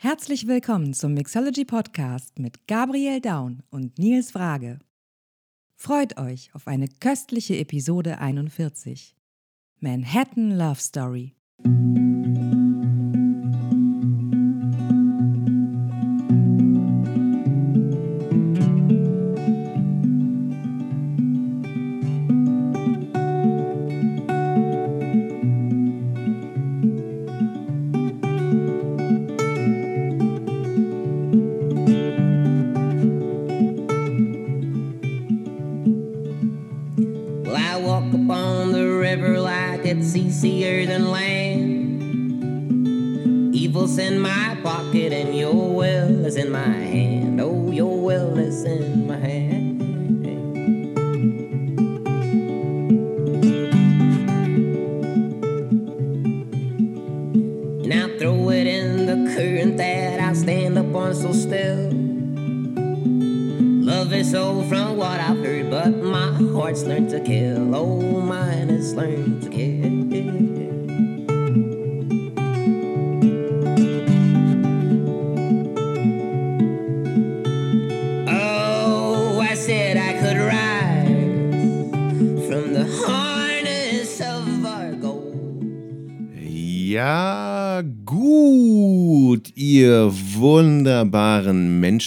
Herzlich willkommen zum Mixology Podcast mit Gabriel Daun und Nils Frage. Freut euch auf eine köstliche Episode 41. Manhattan Love Story.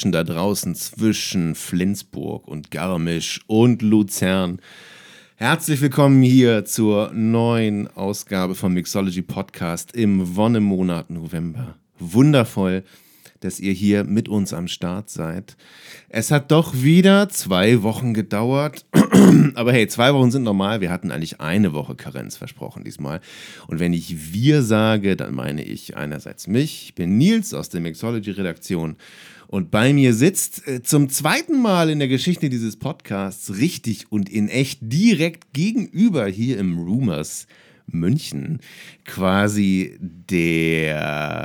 Menschen da draußen zwischen Flensburg und Garmisch und Luzern. Herzlich willkommen hier zur neuen Ausgabe vom Mixology Podcast im Wonnemonat November. Wundervoll, dass ihr hier mit uns am Start seid. Es hat doch wieder zwei Wochen gedauert. Aber hey, zwei Wochen sind normal. Wir hatten eigentlich eine Woche Karenz versprochen diesmal. Und wenn ich wir sage, dann meine ich einerseits mich. Ich bin Nils aus der Mixology-Redaktion. Und bei mir sitzt äh, zum zweiten Mal in der Geschichte dieses Podcasts richtig und in echt direkt gegenüber hier im Rumors München quasi der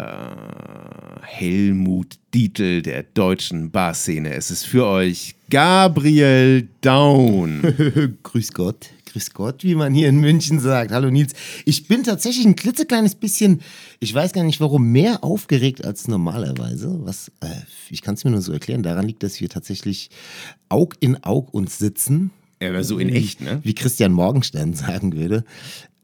Helmut Dietl der deutschen Barszene. Es ist für euch Gabriel Daun. Grüß Gott, grüß Gott, wie man hier in München sagt. Hallo Nils. Ich bin tatsächlich ein klitzekleines bisschen, ich weiß gar nicht warum, mehr aufgeregt als normalerweise. Was, äh, ich kann es mir nur so erklären. Daran liegt, dass wir tatsächlich Aug in Aug uns sitzen. Er war so in echt, ne? Wie Christian Morgenstern sagen würde.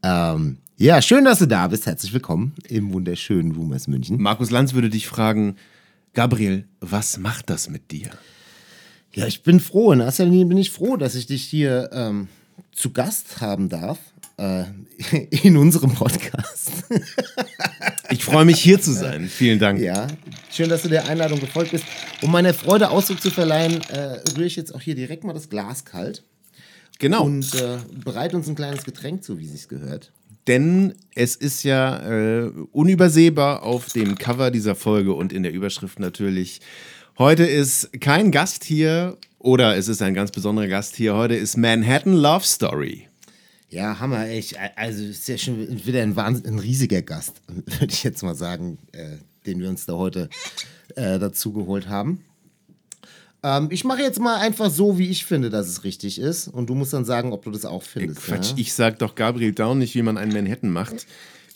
Ähm, ja, schön, dass du da bist. Herzlich willkommen im wunderschönen Rumors München. Markus Lanz würde dich fragen, Gabriel, was macht das mit dir? Ja, ich bin froh. In erster Linie bin ich froh, dass ich dich hier ähm, zu Gast haben darf. Äh, in unserem Podcast. Ich freue mich hier zu sein. Vielen Dank. Ja, schön, dass du der Einladung gefolgt bist. Um meiner Freude Ausdruck zu verleihen, äh, rühre ich jetzt auch hier direkt mal das Glas kalt Genau. und äh, bereite uns ein kleines Getränk zu, wie sich's gehört. Denn es ist ja äh, unübersehbar auf dem Cover dieser Folge und in der Überschrift natürlich. Heute ist kein Gast hier oder es ist ein ganz besonderer Gast hier. Heute ist Manhattan Love Story. Ja, Hammer, echt. Also ist ja schon wieder ein, Wahnsinn, ein riesiger Gast, würde ich jetzt mal sagen, äh, den wir uns da heute äh, dazu geholt haben. Ähm, ich mache jetzt mal einfach so, wie ich finde, dass es richtig ist. Und du musst dann sagen, ob du das auch findest. Quatsch, ja? ich sag doch Gabriel Down nicht, wie man einen Manhattan macht.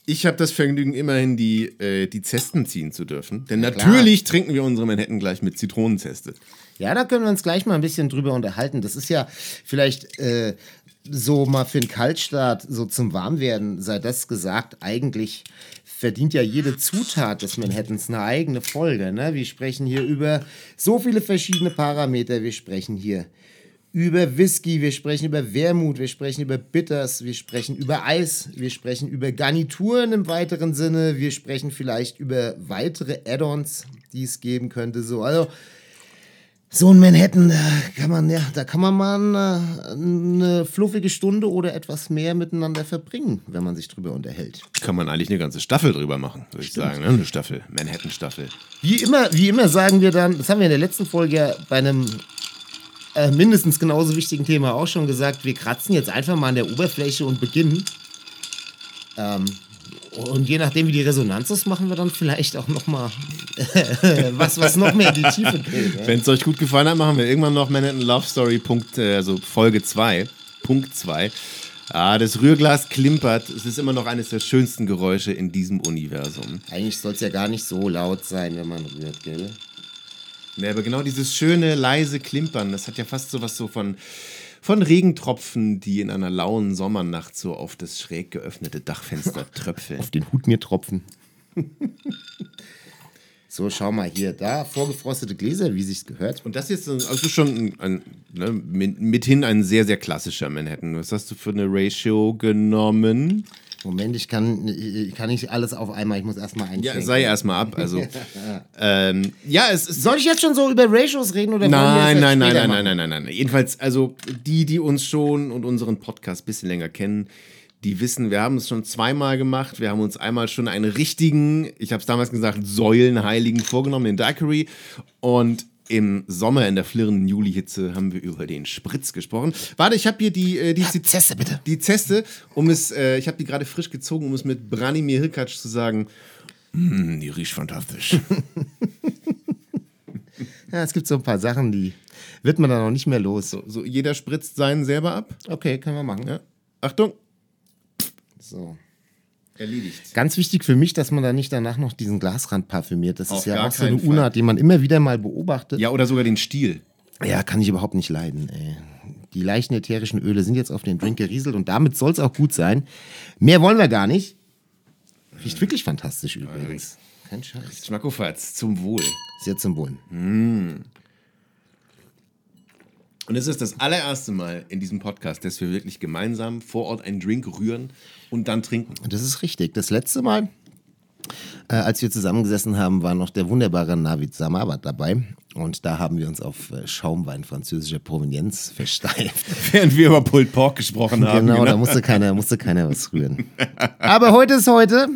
Ich habe das Vergnügen, immerhin die, äh, die Zesten ziehen zu dürfen. Denn klar. natürlich trinken wir unsere Manhattan gleich mit Zitronenzeste. Ja, da können wir uns gleich mal ein bisschen drüber unterhalten. Das ist ja vielleicht äh, so mal für einen Kaltstart, so zum Warmwerden, sei das gesagt, eigentlich verdient ja jede Zutat des Manhattans eine eigene Folge. Ne? Wir sprechen hier über so viele verschiedene Parameter. Wir sprechen hier über Whisky, wir sprechen über Wermut, wir sprechen über Bitters, wir sprechen über Eis, wir sprechen über Garnituren im weiteren Sinne, wir sprechen vielleicht über weitere Add-ons, die es geben könnte. So, also so ein Manhattan, da kann man ja, da kann man mal eine, eine fluffige Stunde oder etwas mehr miteinander verbringen, wenn man sich drüber unterhält. Kann man eigentlich eine ganze Staffel drüber machen, würde ich sagen. Ne? Eine Staffel, Manhattan-Staffel. Wie immer, wie immer sagen wir dann, das haben wir in der letzten Folge ja bei einem äh, mindestens genauso wichtigen Thema auch schon gesagt, wir kratzen jetzt einfach mal an der Oberfläche und beginnen. Ähm, und je nachdem, wie die Resonanz ist, machen wir dann vielleicht auch noch mal was, was noch mehr in die Tiefe geht. Ne? Wenn es euch gut gefallen hat, machen wir irgendwann noch Manhattan Love Story, Punkt, äh, also Folge 2, Punkt 2. Ah, das Rührglas klimpert. Es ist immer noch eines der schönsten Geräusche in diesem Universum. Eigentlich soll es ja gar nicht so laut sein, wenn man rührt, gell? Ja, aber genau dieses schöne, leise Klimpern, das hat ja fast so was so von, von Regentropfen, die in einer lauen Sommernacht so auf das schräg geöffnete Dachfenster tröpfeln. Auf den Hut mir tropfen. so, schau mal hier, da, vorgefrostete Gläser, wie sich's gehört. Und das ist also schon ein, ein, ne, mit- mithin ein sehr, sehr klassischer Manhattan. Was hast du für eine Ratio genommen? Moment, ich kann, ich kann nicht alles auf einmal, ich muss erstmal einschenken. Ja, sei erstmal ab. Also, ähm, ja, es ist. Soll ich jetzt schon so über Ratios reden oder Nein, nein, nein, nein, nein, nein, nein, nein. Jedenfalls, also die, die uns schon und unseren Podcast ein bisschen länger kennen, die wissen, wir haben es schon zweimal gemacht. Wir haben uns einmal schon einen richtigen, ich habe es damals gesagt, Säulenheiligen vorgenommen, den Daiquiri. Und im Sommer in der flirrenden Julihitze haben wir über den Spritz gesprochen. Warte, ich habe hier die, äh, die, die Zeste, bitte. Die Zeste, um es, äh, ich habe die gerade frisch gezogen, um es mit Branimir Hirkac zu sagen. Mm, die riecht fantastisch. Ja, es gibt so ein paar Sachen, die wird man dann noch nicht mehr los. so, so, jeder spritzt seinen selber ab. Okay, können wir machen. Ja. Achtung, So. Erledigt. Ganz wichtig für mich, dass man da nicht danach noch diesen Glasrand parfümiert. Das Auf ist ja auch so eine Fall. Unart, die man immer wieder mal beobachtet. Ja, oder sogar den Stiel. Ja, kann ich überhaupt nicht leiden. Ey. Die leichten ätherischen Öle sind jetzt auf den Drink gerieselt und damit soll es auch gut sein. Mehr wollen wir gar nicht. Riecht wirklich fantastisch übrigens. Kein Scheiß. Schmackofatz, zum Wohl. Sehr zum Wohl. Und es ist das allererste Mal in diesem Podcast, dass wir wirklich gemeinsam vor Ort einen Drink rühren und dann trinken. Das ist richtig. Das letzte Mal, äh, als wir zusammengesessen haben, war noch der wunderbare Navid Samabat dabei. Und da haben wir uns auf äh, Schaumwein französischer Provenienz versteift. Während wir über Pulled Pork gesprochen haben. Genau, da musste keiner, musste keiner was rühren. Aber heute ist heute.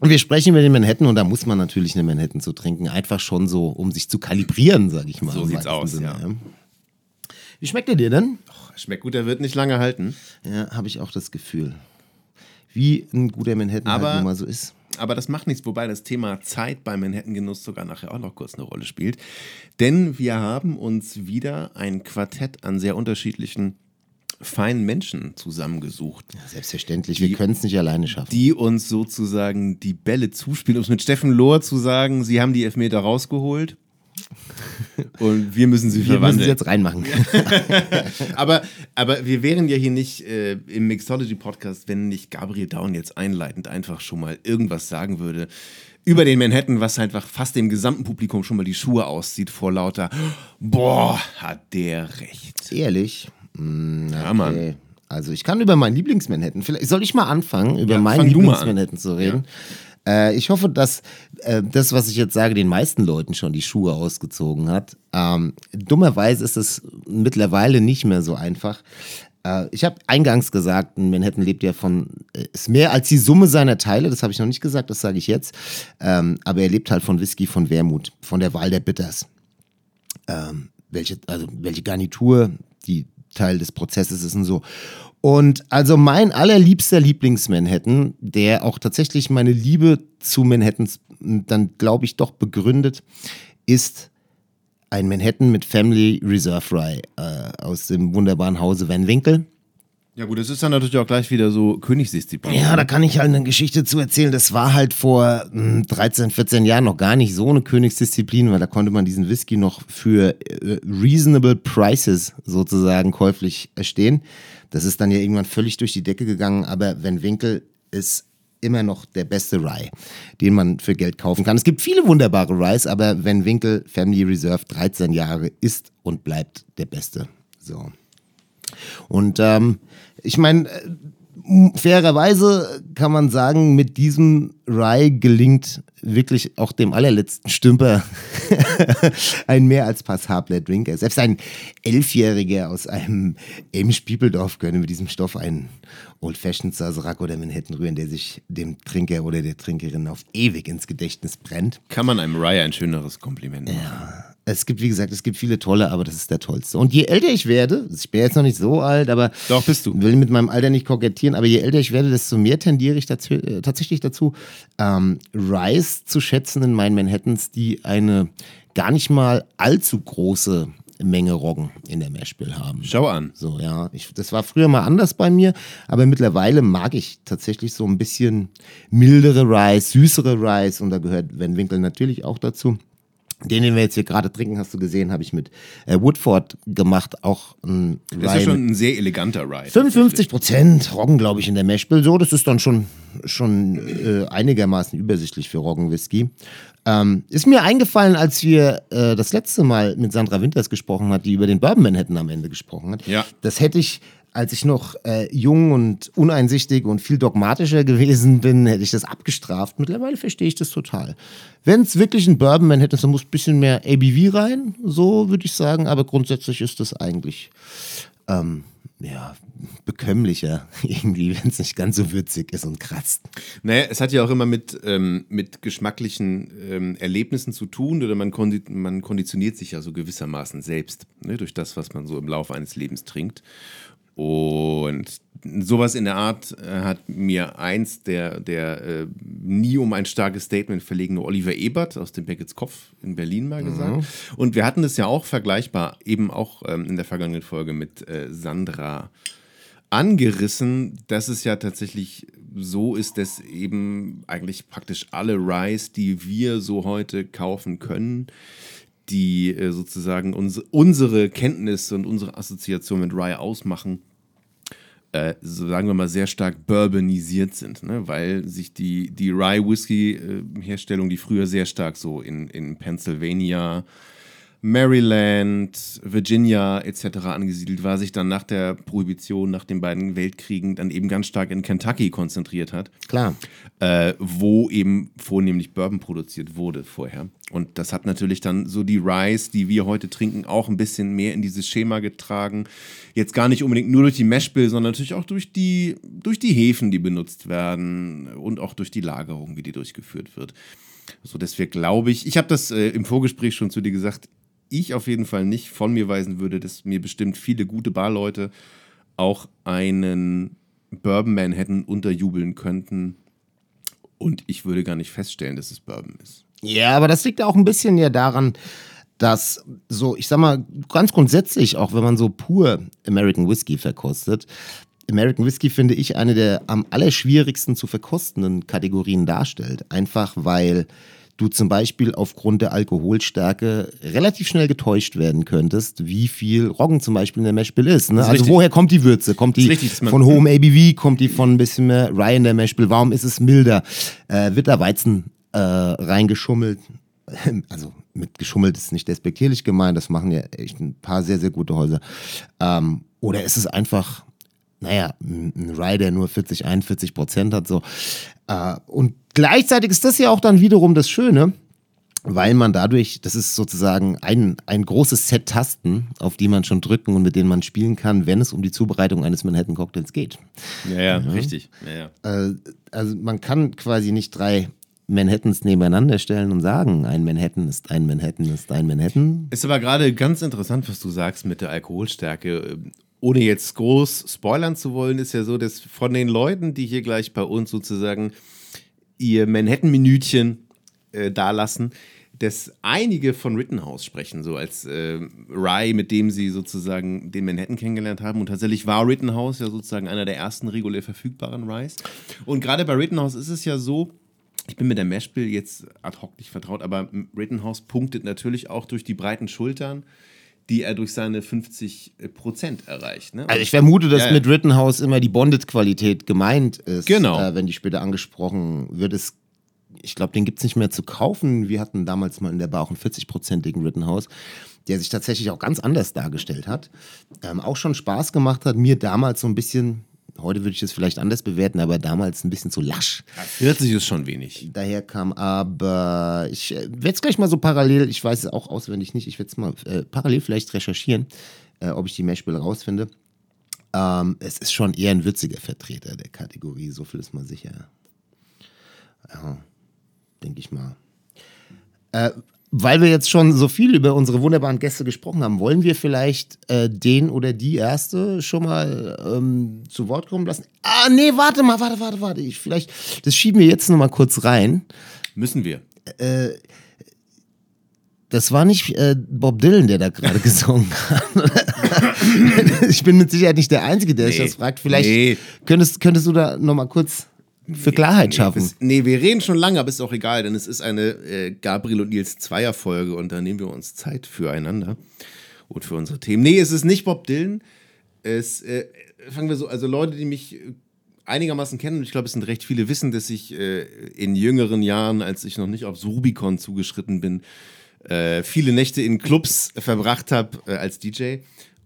Und wir sprechen über den Manhattan und da muss man natürlich eine Manhattan zu trinken. Einfach schon so, um sich zu kalibrieren, sag ich mal. So sieht's aus, ja. Wie schmeckt er dir denn? Schmeckt gut, der wird nicht lange halten. Ja, habe ich auch das Gefühl. Wie ein guter Manhattan Aber- halt nun mal so ist. Aber das macht nichts, wobei das Thema Zeit beim Manhattan-Genuss sogar nachher auch noch kurz eine Rolle spielt. Denn wir haben uns wieder ein Quartett an sehr unterschiedlichen feinen Menschen zusammengesucht, Selbstverständlich, wir können es nicht alleine schaffen. die uns sozusagen die Bälle zuspielen. Um es mit Steffen Lohr zu sagen, sie haben die Elfmeter rausgeholt und wir müssen sie wir müssen verwandeln. sie jetzt reinmachen. aber, aber wir wären ja hier nicht äh, im Mixology-Podcast, wenn nicht Gabriel Down jetzt einleitend einfach schon mal irgendwas sagen würde über den Manhattan, was einfach fast dem gesamten Publikum schon mal die Schuhe auszieht vor lauter Boah, hat der recht. Ehrlich? Mm, Ja, Mann. Also ich kann über meinen Lieblingsmanhattan, vielleicht soll ich mal anfangen, über Ja, meinen an. Lieblingsmanhattan zu reden. Äh, ich hoffe, dass äh, das, was ich jetzt sage, den meisten Leuten schon die Schuhe ausgezogen hat. Ähm, dummerweise ist es mittlerweile nicht mehr so einfach. Äh, ich habe eingangs gesagt, Manhattan lebt ja von, äh, ist mehr als die Summe seiner Teile, das habe ich noch nicht gesagt, das sage ich jetzt. Ähm, aber er lebt halt von Whisky, von Wermut, von der Wahl der Bitters ähm, welche, also welche Garnitur, die Teil des Prozesses ist und so. Und also mein allerliebster Lieblings-Manhattan, der auch tatsächlich meine Liebe zu Manhattans dann, glaube ich, doch begründet, ist ein Manhattan mit Family Reserve Rye äh, aus dem wunderbaren Hause Van Winkle. Ja gut, das ist dann natürlich auch gleich wieder so Königsdisziplin. Ja, da kann ich halt eine Geschichte zu erzählen. Das war halt vor mh, 13, 14 Jahren noch gar nicht so eine Königsdisziplin, weil da konnte man diesen Whisky noch für äh, reasonable prices sozusagen käuflich erstehen. Das ist dann ja irgendwann völlig durch die Decke gegangen, aber Van Winkel ist immer noch der beste Rye, den man für Geld kaufen kann. Es gibt viele wunderbare Ryes, aber Van Winkel Family Reserve 13 Jahre ist und bleibt der beste. So. Und ähm, ich meine, äh, fairerweise kann man sagen, mit diesem Rye gelingt wirklich auch dem allerletzten Stümper ein mehr als passabler Drinker. Selbst ein Elfjähriger aus einem Emsch-Piepeldorf könnte mit diesem Stoff einen Old Fashioned Sazerac oder Manhattan rühren, der sich dem Trinker oder der Trinkerin auf ewig ins Gedächtnis brennt. Kann man einem Rye ein schöneres Kompliment machen. Es gibt, wie gesagt, es gibt viele tolle, aber das ist der tollste. Und je älter ich werde, ich bin jetzt noch nicht so alt, aber Doch, bist du. will mit meinem Alter nicht kokettieren, aber je älter ich werde, desto mehr tendiere ich dazu, äh, tatsächlich dazu, ähm, Rice zu schätzen in meinen Manhattans, die eine gar nicht mal allzu große Menge Roggen in der Mashbill haben. Schau an. So, ja. Ich, das war früher mal anders bei mir, aber mittlerweile mag ich tatsächlich so ein bisschen mildere Rice, süßere Rice und da gehört Van Winkel natürlich auch dazu. Den, den wir jetzt hier gerade trinken, hast du gesehen, habe ich mit äh, Woodford gemacht. Auch ein Das ist ja Rye schon ein sehr eleganter Ride. 55 Prozent Roggen, glaube ich, in der Mashbill. So, das ist dann schon, schon äh, einigermaßen übersichtlich für Roggenwhisky. Ähm, ist mir eingefallen, als wir äh, das letzte Mal mit Sandra Winters gesprochen hat, die über den Bourbon Manhattan am Ende gesprochen hat. Ja. Das hätte ich, als ich noch äh, jung und uneinsichtig und viel dogmatischer gewesen bin, hätte ich das abgestraft. Mittlerweile verstehe ich das total. Wenn es wirklich ein Bourbon Manhattan ist, dann muss ein bisschen mehr ABV rein, so würde ich sagen. Aber grundsätzlich ist das eigentlich ähm, ja, bekömmlicher, irgendwie, wenn es nicht ganz so würzig ist und kratzt. Naja, es hat ja auch immer mit, ähm, mit geschmacklichen ähm, Erlebnissen zu tun oder man, kondi man konditioniert sich ja so gewissermaßen selbst ne, durch das, was man so im Laufe eines Lebens trinkt. Und sowas in der Art äh, hat mir eins der, der äh, nie um ein starkes Statement verlegene Oliver Ebert aus dem Beckett's Kopf in Berlin mal gesagt. Und wir hatten das ja auch vergleichbar, eben auch ähm, in der vergangenen Folge mit äh, Sandra angerissen, dass es ja tatsächlich so ist, dass eben eigentlich praktisch alle Rice, die wir so heute kaufen können, die äh, sozusagen uns, unsere Kenntnis und unsere Assoziation mit Rye ausmachen, äh, so sagen wir mal, sehr stark bourbonisiert sind, ne? weil sich die, die Rye-Whisky-Herstellung, die früher sehr stark so in, in Pennsylvania, Maryland, Virginia etc. angesiedelt war, sich dann nach der Prohibition, nach den beiden Weltkriegen dann eben ganz stark in Kentucky konzentriert hat Klar. äh, wo eben vornehmlich Bourbon produziert wurde vorher. Und das hat natürlich dann so die Rice, die wir heute trinken, auch ein bisschen mehr in dieses Schema getragen. Jetzt gar nicht unbedingt nur durch die Mashbill, sondern natürlich auch durch die, durch die Hefen, die benutzt werden und auch durch die Lagerung, wie die durchgeführt wird. So dass wir, glaube ich, ich habe das äh, im Vorgespräch schon zu dir gesagt, ich auf jeden Fall nicht von mir weisen würde, dass mir bestimmt viele gute Barleute auch einen Bourbon Manhattan unterjubeln könnten. Und ich würde gar nicht feststellen, dass es Bourbon ist. Ja, aber das liegt auch ein bisschen ja daran, dass so, ich sag mal, ganz grundsätzlich, auch wenn man so pur American Whiskey verkostet, American Whiskey finde ich eine der am allerschwierigsten zu verkostenden Kategorien darstellt. Einfach weil du zum Beispiel aufgrund der Alkoholstärke relativ schnell getäuscht werden könntest, wie viel Roggen zum Beispiel in der Mashbill ist. Ne? ist Also richtig. woher kommt die Würze? Kommt die richtig, von hohem ABV? Kommt die von ein bisschen mehr Rye in der Mashbill? Warum ist es milder? Äh, wird da Weizen äh, reingeschummelt? Also mit geschummelt ist nicht despektierlich gemeint, das machen ja echt ein paar sehr, sehr gute Häuser. Ähm, oder ist es einfach, naja, ein Rye, der nur 40, 41 Prozent hat, so. Äh, und gleichzeitig ist das ja auch dann wiederum das Schöne, weil man dadurch, das ist sozusagen ein, ein großes Set Tasten, auf die man schon drücken und mit denen man spielen kann, wenn es um die Zubereitung eines Manhattan Cocktails geht. Ja, ja, richtig. Ja, ja. Äh, also man kann quasi nicht drei Manhattans nebeneinander stellen und sagen, ein Manhattan ist ein Manhattan ist ein Manhattan. Ist aber gerade ganz interessant, was du sagst mit der Alkoholstärke. Ohne jetzt groß spoilern zu wollen, ist ja so, dass von den Leuten, die hier gleich bei uns sozusagen ihr Manhattan-Minütchen äh, dalassen, dass einige von Rittenhouse sprechen, so als äh, Rye, mit dem sie sozusagen den Manhattan kennengelernt haben. Und tatsächlich war Rittenhouse ja sozusagen einer der ersten regulär verfügbaren Ryes. Und gerade bei Rittenhouse ist es ja so, ich bin mit der Mashbill jetzt ad hoc nicht vertraut, aber Rittenhouse punktet natürlich auch durch die breiten Schultern, die er durch seine 50 Prozent erreicht. Ne? Also ich vermute, dass Ja, ja. mit Rittenhouse immer die Bonded-Qualität gemeint ist. Genau. Äh, wenn die später angesprochen wird. Es, ich glaube, den gibt es nicht mehr zu kaufen. Wir hatten damals mal in der Bar auch einen 40-prozentigen Rittenhouse, der sich tatsächlich auch ganz anders dargestellt hat. Ähm, auch schon Spaß gemacht hat. Mir damals so ein bisschen, heute würde ich es vielleicht anders bewerten, aber damals ein bisschen zu lasch. 40 ist schon wenig. daher kam. Aber ich äh, werde es gleich mal so parallel, ich weiß es auch auswendig nicht, ich werde es mal äh, parallel vielleicht recherchieren, äh, ob ich die Mashbill rausfinde. Ähm, es ist schon eher ein würziger Vertreter der Kategorie, so viel ist mal sicher. Ja, denke ich mal. Äh, weil wir jetzt schon so viel über unsere wunderbaren Gäste gesprochen haben, wollen wir vielleicht äh, den oder die erste schon mal ähm, zu Wort kommen lassen? Ah, nee, warte mal, warte, warte, warte. Ich, vielleicht, das schieben wir jetzt noch mal kurz rein. Müssen wir. Das war nicht äh, Bob Dylan, der da gerade gesungen hat. ich bin mit Sicherheit nicht der Einzige, der sich Nee. das fragt. Vielleicht Nee. könntest, könntest du da nochmal kurz für Klarheit schaffen. Es- Nee, wir reden schon lange, aber ist auch egal, denn es ist eine äh, Gabriel und Nils Zweierfolge und da nehmen wir uns Zeit füreinander und für unsere Themen. Nee, es ist nicht Bob Dylan. Es äh, fangen wir so, also Leute, die mich äh, einigermaßen kennen, und ich glaube, es sind recht viele, wissen, dass ich äh, in jüngeren Jahren, als ich noch nicht aufs Rubicon zugeschritten bin, äh, viele Nächte in Clubs verbracht habe äh, als DJ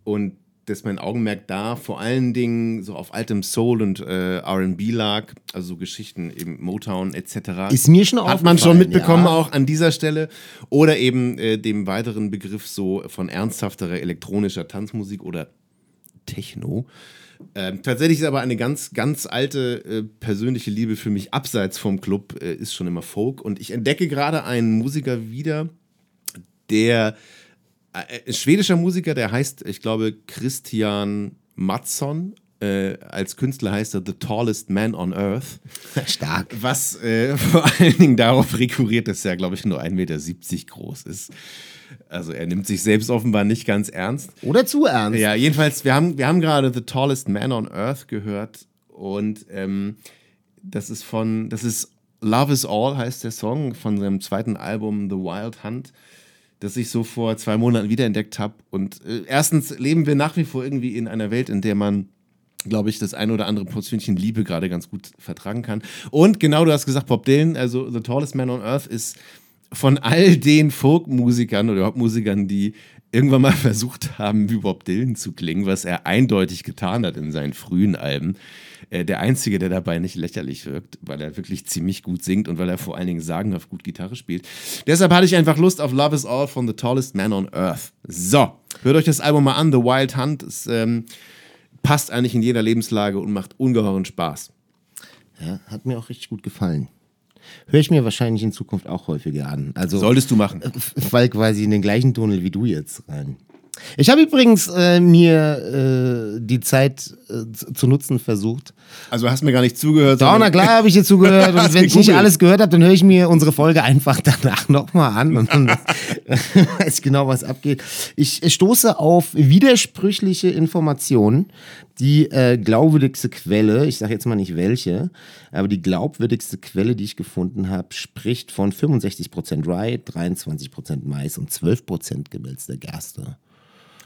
und dass mein Augenmerk da vor allen Dingen so auf altem Soul und äh, R&B lag, also so Geschichten eben Motown etc. Ist mir schon Hat man schon aufgefallen, mitbekommen ja. auch an dieser Stelle oder eben äh, dem weiteren Begriff so von ernsthafterer elektronischer Tanzmusik oder Techno. Ähm, tatsächlich ist aber eine ganz, ganz alte äh, persönliche Liebe für mich abseits vom Club, äh, ist schon immer Folk. Und ich entdecke gerade einen Musiker wieder, der ein schwedischer Musiker, der heißt, ich glaube, Christian Mattsson. Äh, als Künstler heißt er The Tallest Man on Earth. Stark. Was äh, vor allen Dingen darauf rekurriert, dass er, glaube ich, nur 1,70 Meter groß ist. Also er nimmt sich selbst offenbar nicht ganz ernst. Oder zu ernst. Ja, jedenfalls, wir haben, wir haben gerade The Tallest Man on Earth gehört und ähm, das ist von, das ist Love is All heißt der Song von seinem zweiten Album The Wild Hunt, das ich so vor zwei Monaten wiederentdeckt habe. Und äh, erstens leben wir nach wie vor irgendwie in einer Welt, in der man glaube ich, das ein oder andere Portionchen Liebe gerade ganz gut vertragen kann. Und genau, du hast gesagt, Bob Dylan, also The Tallest Man on Earth ist von all den Folkmusikern oder überhaupt Musikern, die irgendwann mal versucht haben, wie Bob Dylan zu klingen, was er eindeutig getan hat in seinen frühen Alben, äh, der einzige, der dabei nicht lächerlich wirkt, weil er wirklich ziemlich gut singt und weil er vor allen Dingen sagenhaft gut Gitarre spielt. Deshalb hatte ich einfach Lust auf Love is All von The Tallest Man on Earth. So, hört euch das Album mal an, The Wild Hunt. Es ähm, passt eigentlich in jeder Lebenslage und macht ungeheuren Spaß. Ja, hat mir auch richtig gut gefallen. Höre ich mir wahrscheinlich in Zukunft auch häufiger an. Also Solltest du machen. fall quasi in den gleichen Tunnel wie du jetzt rein. Ich habe übrigens äh, mir äh, die Zeit äh, zu nutzen versucht. Also hast mir gar nicht zugehört. Ja, na klar habe ich dir zugehört. Und wenn ich nicht alles gehört habe, dann höre ich mir unsere Folge einfach danach nochmal an und dann weiß ich genau, was abgeht. Ich stoße auf widersprüchliche Informationen. Die äh, glaubwürdigste Quelle, ich sage jetzt mal nicht welche, aber die glaubwürdigste Quelle, die ich gefunden habe, spricht von 65% Rye, 23% Mais und 12% gemälzter Gerste.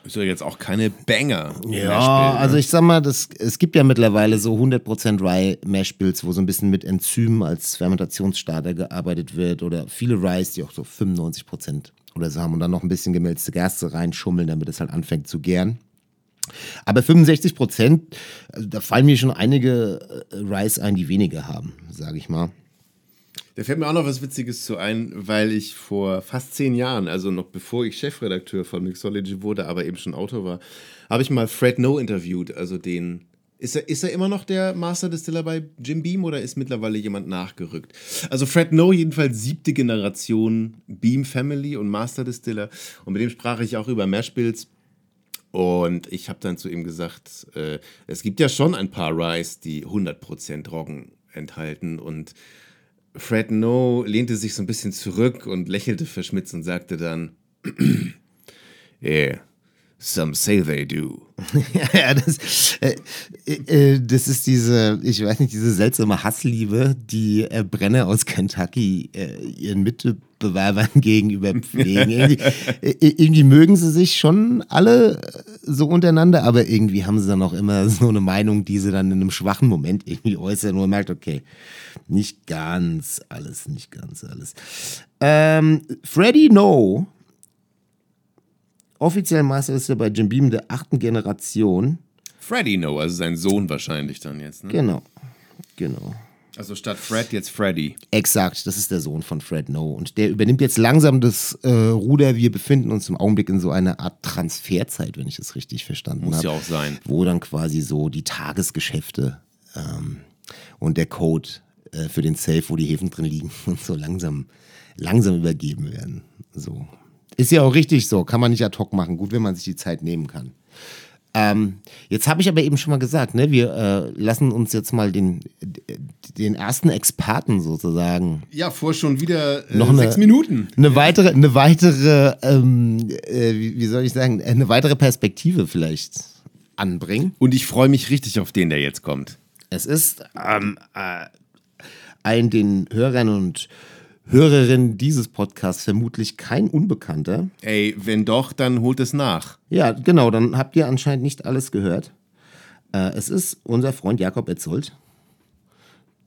Ist ja jetzt auch keine Banger. Ja, also ich sag mal, das, es gibt ja mittlerweile so 100% Rye Mashbills, wo so ein bisschen mit Enzymen als Fermentationsstarter gearbeitet wird oder viele Ryes, die auch so 95% oder so haben und dann noch ein bisschen gemälzte Gerste reinschummeln, damit es halt anfängt zu gären. Aber 65 Prozent, also da fallen mir schon einige äh, Ryes ein, die weniger haben, sage ich mal. Da fällt mir auch noch was Witziges zu ein, weil ich vor fast zehn Jahren, also noch bevor ich Chefredakteur von Mixology wurde, aber eben schon Autor war, habe ich mal Fred No interviewt. Also den. Ist er, ist er immer noch der Master Distiller bei Jim Beam oder ist mittlerweile jemand nachgerückt? Also Fred No, jedenfalls siebte Generation Beam Family und Master Distiller. Und mit dem sprach ich auch über Mashbills. Und ich habe dann zu ihm gesagt, äh, es gibt ja schon ein paar Ryes, die 100% Roggen enthalten. Und Fred No lehnte sich so ein bisschen zurück und lächelte verschmitzt und sagte dann, yeah, some say they do. ja, das, äh, äh, das ist diese, ich weiß nicht, diese seltsame Hassliebe, die äh, Brenner aus Kentucky äh, ihren Mitbewerbern gegenüber pflegen. irgendwie, äh, irgendwie mögen sie sich schon alle äh, so untereinander, aber irgendwie haben sie dann auch immer so eine Meinung, die sie dann in einem schwachen Moment irgendwie äußern, wo man merkt, okay, nicht ganz alles, nicht ganz alles. Ähm, Freddy No offiziell Master ist er bei Jim Beam der achten Generation. Freddy No, also sein Sohn wahrscheinlich dann jetzt. Ne? Genau. Genau. Also statt Fred jetzt Freddy. Exakt, das ist der Sohn von Fred No. Und der übernimmt jetzt langsam das äh, Ruder. Wir befinden uns im Augenblick in so einer Art Transferzeit, wenn ich das richtig verstanden Muss habe. ja auch sein. Wo dann quasi so die Tagesgeschäfte ähm, und der Code äh, für den Safe, wo die Häfen drin liegen, und so langsam, langsam übergeben werden. So. Ist ja auch richtig so, kann man nicht ad hoc machen. Gut, wenn man sich die Zeit nehmen kann. Ähm, jetzt habe ich aber eben schon mal gesagt, ne, wir äh, lassen uns jetzt mal den, den ersten Experten sozusagen Ja, vor schon wieder äh, Noch eine- sechs Minuten. eine weitere, eine weitere, ähm, äh, wie, wie soll ich sagen, eine weitere Perspektive vielleicht anbringen. Und ich freue mich richtig auf den, der jetzt kommt. Es ist ähm, äh, ein den Hörern und Hörerinnen dieses Podcasts vermutlich kein Unbekannter. Ey, wenn doch, dann holt es nach. Ja, genau, dann habt ihr anscheinend nicht alles gehört. Äh, es ist unser Freund Jakob Etzold,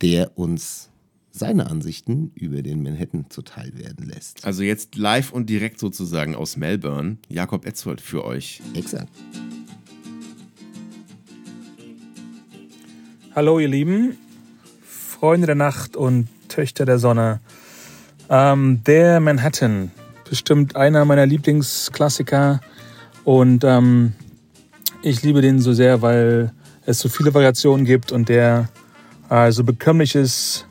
der uns seine Ansichten über den Manhattan zuteil werden lässt. Also jetzt live und direkt sozusagen aus Melbourne. Jakob Etzold für euch. Exakt. Hallo ihr Lieben, Freunde der Nacht und Töchter der Sonne. Ähm, der Manhattan, bestimmt einer meiner Lieblingsklassiker und ähm, ich liebe den so sehr, weil es so viele Variationen gibt und der äh, so bekömmlich ist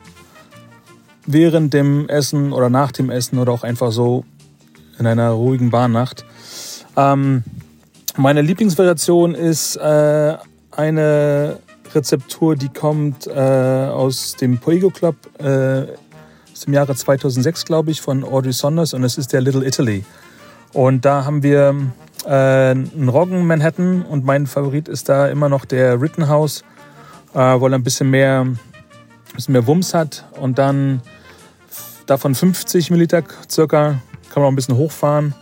während dem Essen oder nach dem Essen oder auch einfach so in einer ruhigen Bahnnacht. Ähm, meine Lieblingsvariation ist äh, eine Rezeptur, die kommt äh, aus dem Poego Club äh, aus dem Jahre 2006, glaube ich, von Audrey Saunders und es ist der Little Italy. Und da haben wir äh, einen Roggen Manhattan und mein Favorit ist da immer noch der Rittenhouse, äh, weil er ein bisschen mehr, ein bisschen mehr Wumms hat und dann davon 50 Milliliter circa, kann man auch ein bisschen hochfahren.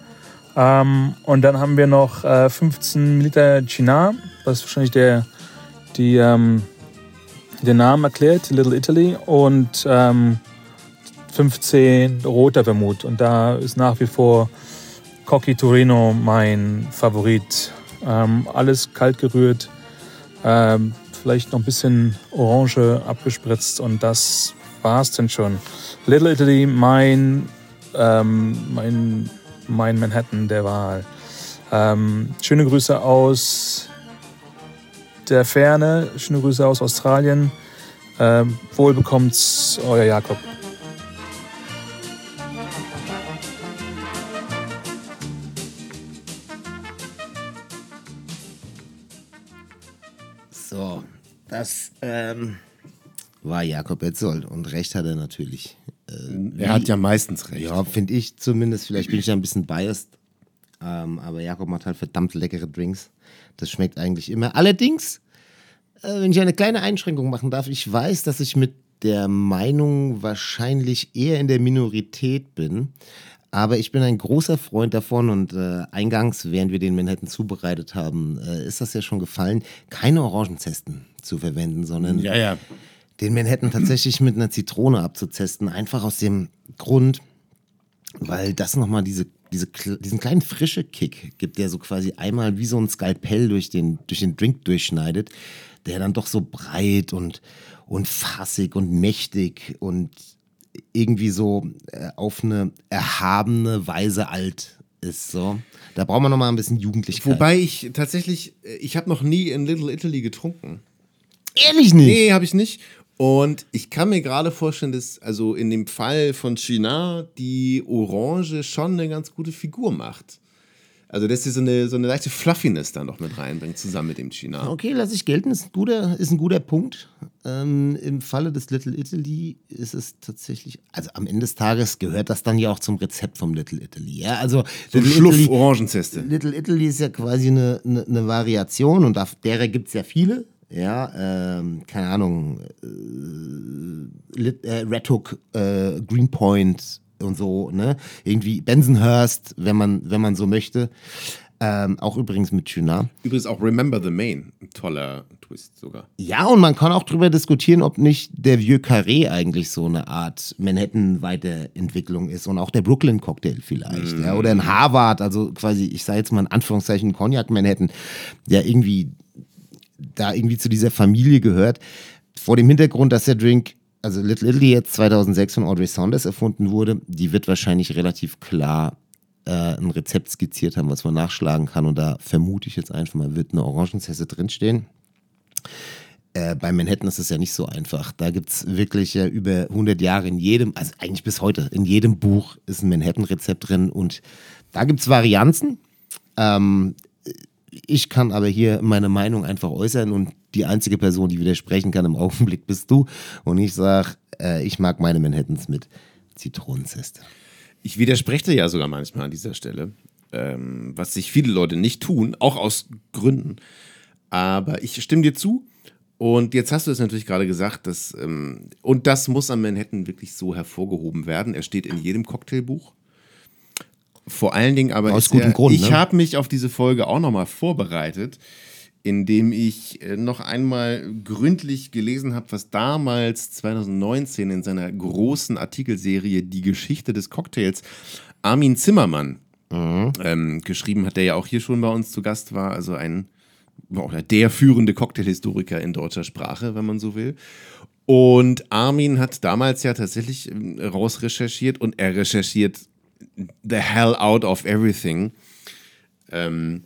Ähm, und dann haben wir noch äh, 15 Milliliter Chinar, was wahrscheinlich der, die, ähm, den Namen erklärt, Little Italy. Und ähm, 15 roter Vermut. Und da ist nach wie vor Cocchi Torino mein Favorit. Ähm, alles kalt gerührt, ähm, vielleicht noch ein bisschen Orange abgespritzt und das war's dann schon. Little Italy, mein, ähm, mein, mein Manhattan der Wahl. Ähm, schöne Grüße aus der Ferne, schöne Grüße aus Australien. Ähm, wohl bekommt's, euer Jakob. Ähm, war Jakob Etzold und recht hat er natürlich. Äh, Er hat ja meistens recht. Ja, finde ich zumindest. Vielleicht bin ich ja ein bisschen biased. Ähm, aber Jakob macht halt verdammt leckere Drinks. Das schmeckt eigentlich immer. Allerdings, äh, wenn ich eine kleine Einschränkung machen darf, ich weiß, dass ich mit der Meinung wahrscheinlich eher in der Minorität bin. Aber ich bin ein großer Freund davon und äh, eingangs, während wir den Manhattan zubereitet haben, äh, ist das ja schon gefallen, keine Orangenzesten zu verwenden, sondern Ja, ja. den Manhattan tatsächlich mit einer Zitrone abzutesten. Einfach aus dem Grund, weil das nochmal diese, diese, diesen kleinen frische Kick gibt, der so quasi einmal wie so ein Skalpell durch den, durch den Drink durchschneidet, der dann doch so breit und, und fassig und mächtig und irgendwie so äh, auf eine erhabene Weise alt ist. So. Da braucht man nochmal ein bisschen Jugendlichkeit. Wobei ich tatsächlich, äh, ich habe noch nie in Little Italy getrunken. Ehrlich nicht. Nee, habe ich nicht. Und ich kann mir gerade vorstellen, dass also in dem Fall von Chinar die Orange schon eine ganz gute Figur macht. Also, dass sie so eine, so eine leichte Fluffiness da noch mit reinbringt, zusammen mit dem Chinar. Okay, lasse ich gelten, ist ein guter, ist ein guter Punkt. Ähm, Im Falle des Little Italy ist es tatsächlich, also am Ende des Tages gehört das dann ja auch zum Rezept vom Little Italy. Ja, also So Little Schluff Italy, Orangenzeste. Little Italy ist ja quasi eine, eine, eine Variation und auf derer gibt es ja viele. Ja, ähm, keine Ahnung, äh, äh, Red Hook, äh, Greenpoint und so, ne? Irgendwie Bensonhurst, wenn man, wenn man so möchte. Ähm, auch übrigens mit Tuna. Übrigens auch Remember the Main. Ein toller Twist sogar. Ja, und man kann auch darüber diskutieren, ob nicht der Vieux Carré eigentlich so eine Art Manhattan-Weiterentwicklung ist und auch der Brooklyn-Cocktail vielleicht. Ja, oder ein Harvard, also quasi, ich sage jetzt mal in Anführungszeichen Cognac Manhattan, der irgendwie da irgendwie zu dieser Familie gehört. Vor dem Hintergrund, dass der Drink, also Little Italy jetzt 2006 von Audrey Saunders erfunden wurde, die wird wahrscheinlich relativ klar äh, ein Rezept skizziert haben, was man nachschlagen kann. Und da vermute ich jetzt einfach mal, wird eine Orangenzesse drinstehen. Äh, bei Manhattan ist es ja nicht so einfach. Da gibt es wirklich ja über 100 Jahre in jedem, also eigentlich bis heute, in jedem Buch ist ein Manhattan-Rezept drin und da gibt es Varianzen. Ähm, ich kann aber hier meine Meinung einfach äußern und die einzige Person, die widersprechen kann im Augenblick, bist du. Und ich sage, äh, ich mag meine Manhattans mit Zitronenzeste. Ich widerspreche dir ja sogar manchmal an dieser Stelle, ähm, was sich viele Leute nicht tun, auch aus Gründen. Aber ich stimme dir zu. Und jetzt hast du es natürlich gerade gesagt, dass, ähm, und das muss am Manhattan wirklich so hervorgehoben werden. Er steht in jedem Cocktailbuch. Vor allen Dingen aber. Aus gutem er, Grund, Ich ne? habe mich auf diese Folge auch nochmal vorbereitet, indem ich äh, noch einmal gründlich gelesen habe, was damals 2019 in seiner großen Artikelserie Die Geschichte des Cocktails Armin Zimmermann ähm, geschrieben hat, der ja auch hier schon bei uns zu Gast war, also ein oder der führende Cocktailhistoriker in deutscher Sprache, wenn man so will. Und Armin hat damals ja tatsächlich ähm, rausrecherchiert und er recherchiert the hell out of everything. Ähm,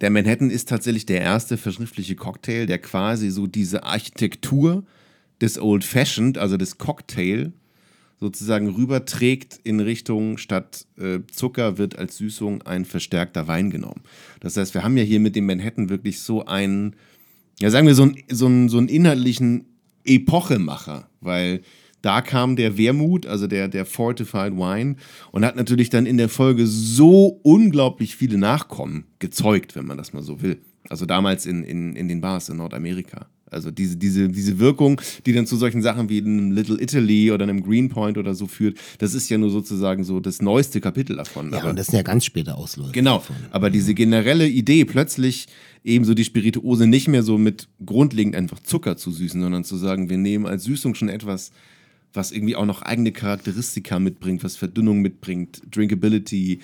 der Manhattan ist tatsächlich der erste verschriftliche Cocktail, der quasi so diese Architektur des Old Fashioned, also des Cocktail, sozusagen rüberträgt in Richtung statt äh, Zucker wird als Süßung ein verstärkter Wein genommen. Das heißt, wir haben ja hier mit dem Manhattan wirklich so einen, ja sagen wir so einen, so einen, so einen inhaltlichen Epochemacher, weil da kam der Wermut, also der, der Fortified Wine und hat natürlich dann in der Folge so unglaublich viele Nachkommen gezeugt, wenn man das mal so will. Also damals in, in, in den Bars in Nordamerika. Also diese, diese, diese Wirkung, die dann zu solchen Sachen wie einem Little Italy oder einem Greenpoint oder so führt, das ist ja nur sozusagen so das neueste Kapitel davon. Ja, Aber- und das sind ja ganz späte Ausläufer. Genau, davon. aber diese generelle Idee, plötzlich eben so die Spirituose nicht mehr so mit grundlegend einfach Zucker zu süßen, sondern zu sagen, wir nehmen als Süßung schon etwas, was irgendwie auch noch eigene Charakteristika mitbringt, was Verdünnung mitbringt, Drinkability,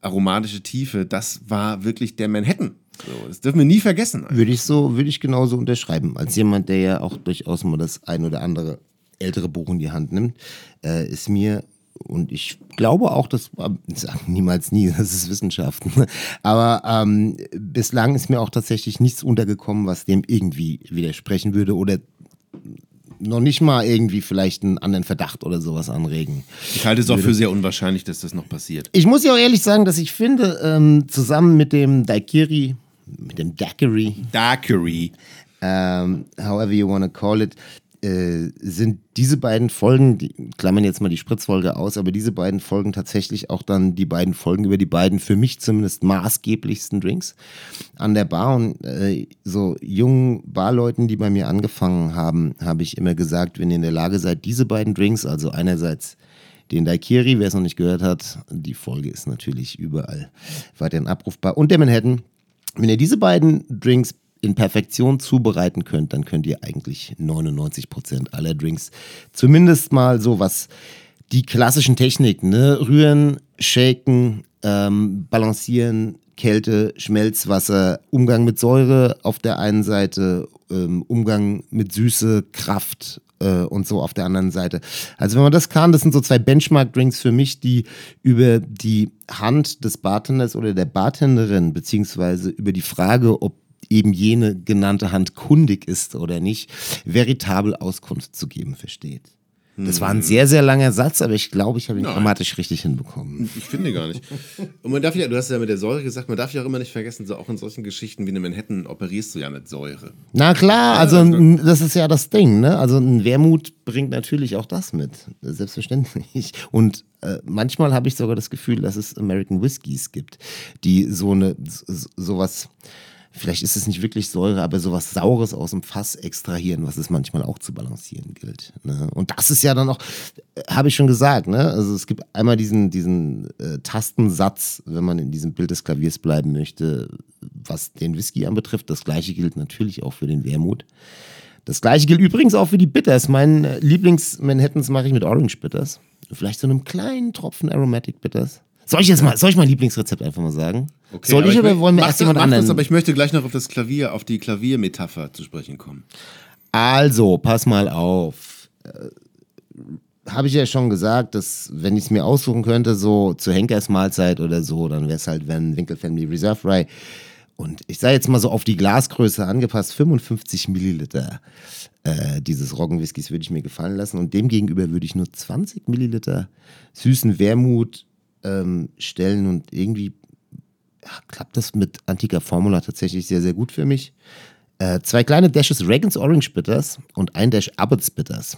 aromatische Tiefe, das war wirklich der Manhattan. So, das dürfen wir nie vergessen. Würde ich so, würde ich genauso unterschreiben. Als jemand, der ja auch durchaus mal das ein oder andere ältere Buch in die Hand nimmt, äh, ist mir und ich glaube auch, dass ich sage niemals nie, das ist Wissenschaft. ne? Aber ähm, bislang ist mir auch tatsächlich nichts untergekommen, was dem irgendwie widersprechen würde oder noch nicht mal irgendwie vielleicht einen anderen Verdacht oder sowas anregen. Ich halte es auch für sehr unwahrscheinlich, dass das noch passiert. Ich muss ja auch ehrlich sagen, dass ich finde, ähm, zusammen mit dem Daiquiri, mit dem Daiquiri, Daiquiri. ähm, however you want to call it, äh, sind diese beiden Folgen, die klammern jetzt mal die Spritzfolge aus, aber diese beiden Folgen tatsächlich auch dann die beiden Folgen über die beiden für mich zumindest maßgeblichsten Drinks an der Bar. Und äh, so jungen Barleuten, die bei mir angefangen haben, habe ich immer gesagt, wenn ihr in der Lage seid, diese beiden Drinks, also einerseits den Daiquiri, wer es noch nicht gehört hat, die Folge ist natürlich überall weiterhin abrufbar. Und der Manhattan. Wenn ihr diese beiden Drinks in Perfektion zubereiten könnt, dann könnt ihr eigentlich 99% aller Drinks zumindest mal so was die klassischen Techniken, ne? Rühren, shaken, ähm, balancieren, Kälte, Schmelzwasser, Umgang mit Säure auf der einen Seite, ähm, Umgang mit Süße, Kraft äh, und so auf der anderen Seite. Also wenn man das kann, das sind so zwei Benchmark-Drinks für mich, die über die Hand des Bartenders oder der Bartenderin, beziehungsweise über die Frage, ob eben jene genannte Hand kundig ist oder nicht, veritabel Auskunft zu geben versteht. Das war ein sehr, sehr langer Satz, aber ich glaube, ich habe ihn Nein. grammatisch richtig hinbekommen. Ich finde gar nicht. Und man darf ja, du hast ja mit der Säure gesagt, man darf ja auch immer nicht vergessen, so auch in solchen Geschichten wie in Manhattan operierst du ja mit Säure. Na klar, also n- das ist ja das Ding, ne? Also ein Wermut bringt natürlich auch das mit, selbstverständlich. Und äh, manchmal habe ich sogar das Gefühl, dass es American Whiskys gibt, die so eine so- sowas vielleicht ist es nicht wirklich Säure, aber sowas Saures aus dem Fass extrahieren, was es manchmal auch zu balancieren gilt. Ne? Und das ist ja dann auch, äh, habe ich schon gesagt, ne? Also es gibt einmal diesen, diesen äh, Tastensatz, wenn man in diesem Bild des Klaviers bleiben möchte, was den Whisky anbetrifft. Das gleiche gilt natürlich auch für den Wermut. Das gleiche gilt übrigens auch für die Bitters. Mein äh, Lieblings-Manhattans mache ich mit Orange Bitters. Vielleicht so einem kleinen Tropfen Aromatic Bitters. Soll ich jetzt mal, soll ich mein Lieblingsrezept einfach mal sagen? soll aber ich oder wollen wir erst jemand anderen? Das, aber ich möchte gleich noch auf das Klavier, auf die Klaviermetapher zu sprechen kommen. Also, pass mal auf. Äh, Habe ich ja schon gesagt, dass wenn ich es mir aussuchen könnte, so zur Henkersmahlzeit oder so, dann wäre es halt, wenn Winkel Family Reserve Rye. Und ich sage jetzt mal so auf die Glasgröße angepasst, 55 Milliliter äh, dieses Roggenwhiskys würde ich mir gefallen lassen. Und demgegenüber würde ich nur 20 Milliliter süßen Wermut ähm, stellen und irgendwie klappt das mit antiker Formula tatsächlich sehr, sehr gut für mich. Äh, zwei kleine Dashes Reagans Orange Bitters und ein Dash Abbott's Bitters.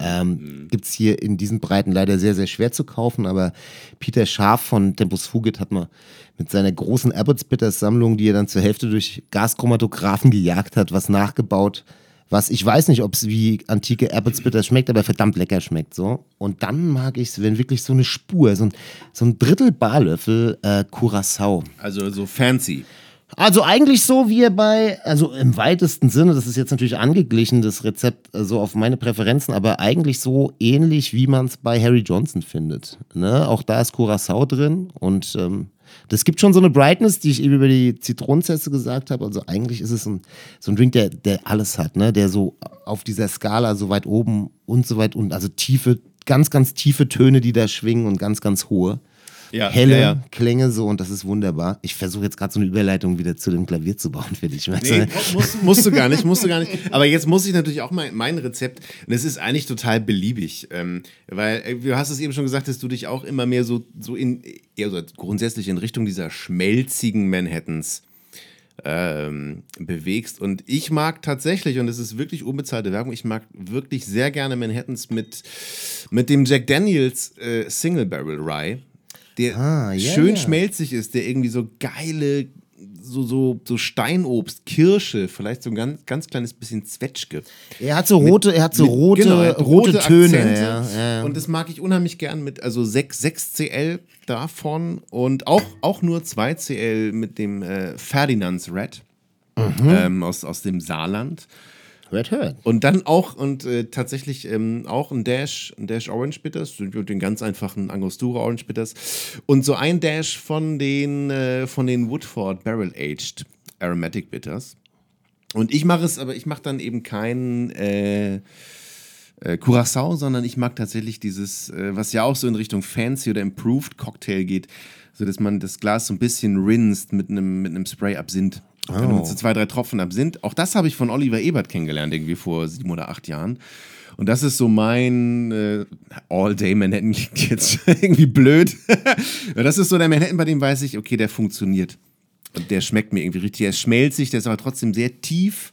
Ähm, Gibt es hier in diesen Breiten leider sehr, sehr schwer zu kaufen, aber Peter Scharf von Tempus Fugit hat mal mit seiner großen Abbott's Bitters Sammlung, die er dann zur Hälfte durch Gaschromatographen gejagt hat, was nachgebaut, was ich weiß nicht, ob es wie antike Abbott's Bitters schmeckt, aber verdammt lecker schmeckt so. Und dann mag ich es, wenn wirklich so eine Spur, so ein, so ein Drittel Barlöffel äh, Curacao. Also so fancy. Also eigentlich so wie bei, also im weitesten Sinne, das ist jetzt natürlich angeglichen, das Rezept äh, so auf meine Präferenzen, aber eigentlich so ähnlich, wie man es bei Harry Johnson findet. Ne? Auch da ist Curacao drin und ähm, das gibt schon so eine Brightness, die ich eben über die Zitronenzeste gesagt habe. Also eigentlich ist es ein, so ein Drink, der, der alles hat, ne? der so auf dieser Skala so weit oben und so weit unten, also tiefe, ganz, ganz tiefe Töne, die da schwingen und ganz, ganz hohe Ja, helle ja. Klänge so und das ist wunderbar. Ich versuche jetzt gerade so eine Überleitung wieder zu dem Klavier zu bauen für dich. Weißt Nee, musst, musst du gar nicht, musst du gar nicht. Aber jetzt muss ich natürlich auch mein, mein Rezept, und es ist eigentlich total beliebig, ähm, weil äh, du hast es eben schon gesagt, dass du dich auch immer mehr so, so in, eher so grundsätzlich in Richtung dieser schmelzigen Manhattans ähm, bewegst. Und ich mag tatsächlich, und das ist wirklich unbezahlte Werbung, ich mag wirklich sehr gerne Manhattans mit, mit dem Jack Daniels äh, Single Barrel Rye, der Ah, ja, schön ja. schmelzig ist, der irgendwie so geile, so, so, so Steinobst, Kirsche, vielleicht so ein ganz, ganz kleines bisschen Zwetschge. Er hat so rote, er hat so Mit- rote, genau, hat rote, Töne. Akzente. Ja, ja. Und das mag ich unheimlich gern mit, also 6, 6 CL davon und auch, auch nur 2 CL mit dem äh, Ferdinands Red Mhm. ähm, aus, aus dem Saarland. Red Hurt. Und dann auch und äh, tatsächlich ähm, auch ein Dash, ein Dash Orange Bitters, den ganz einfachen Angostura Orange Bitters und so ein Dash von den äh, von den Woodford Barrel Aged Aromatic Bitters. Und ich mache es, aber ich mache dann eben kein äh, äh, Curacao, sondern ich mag tatsächlich dieses, äh, was ja auch so in Richtung Fancy oder Improved Cocktail geht, so dass man das Glas so ein bisschen rinsed mit einem mit Spray Absinth. Dann mit so zwei, drei Tropfen Absinth. Auch das habe ich von Oliver Ebert kennengelernt, irgendwie vor sieben oder acht Jahren. Und das ist so mein äh, All-Day Manhattan klingt jetzt irgendwie blöd. Das ist so der Manhattan, bei dem weiß ich, okay, der funktioniert. Und der schmeckt mir irgendwie richtig. Der ist schmelzig, der ist aber trotzdem sehr tief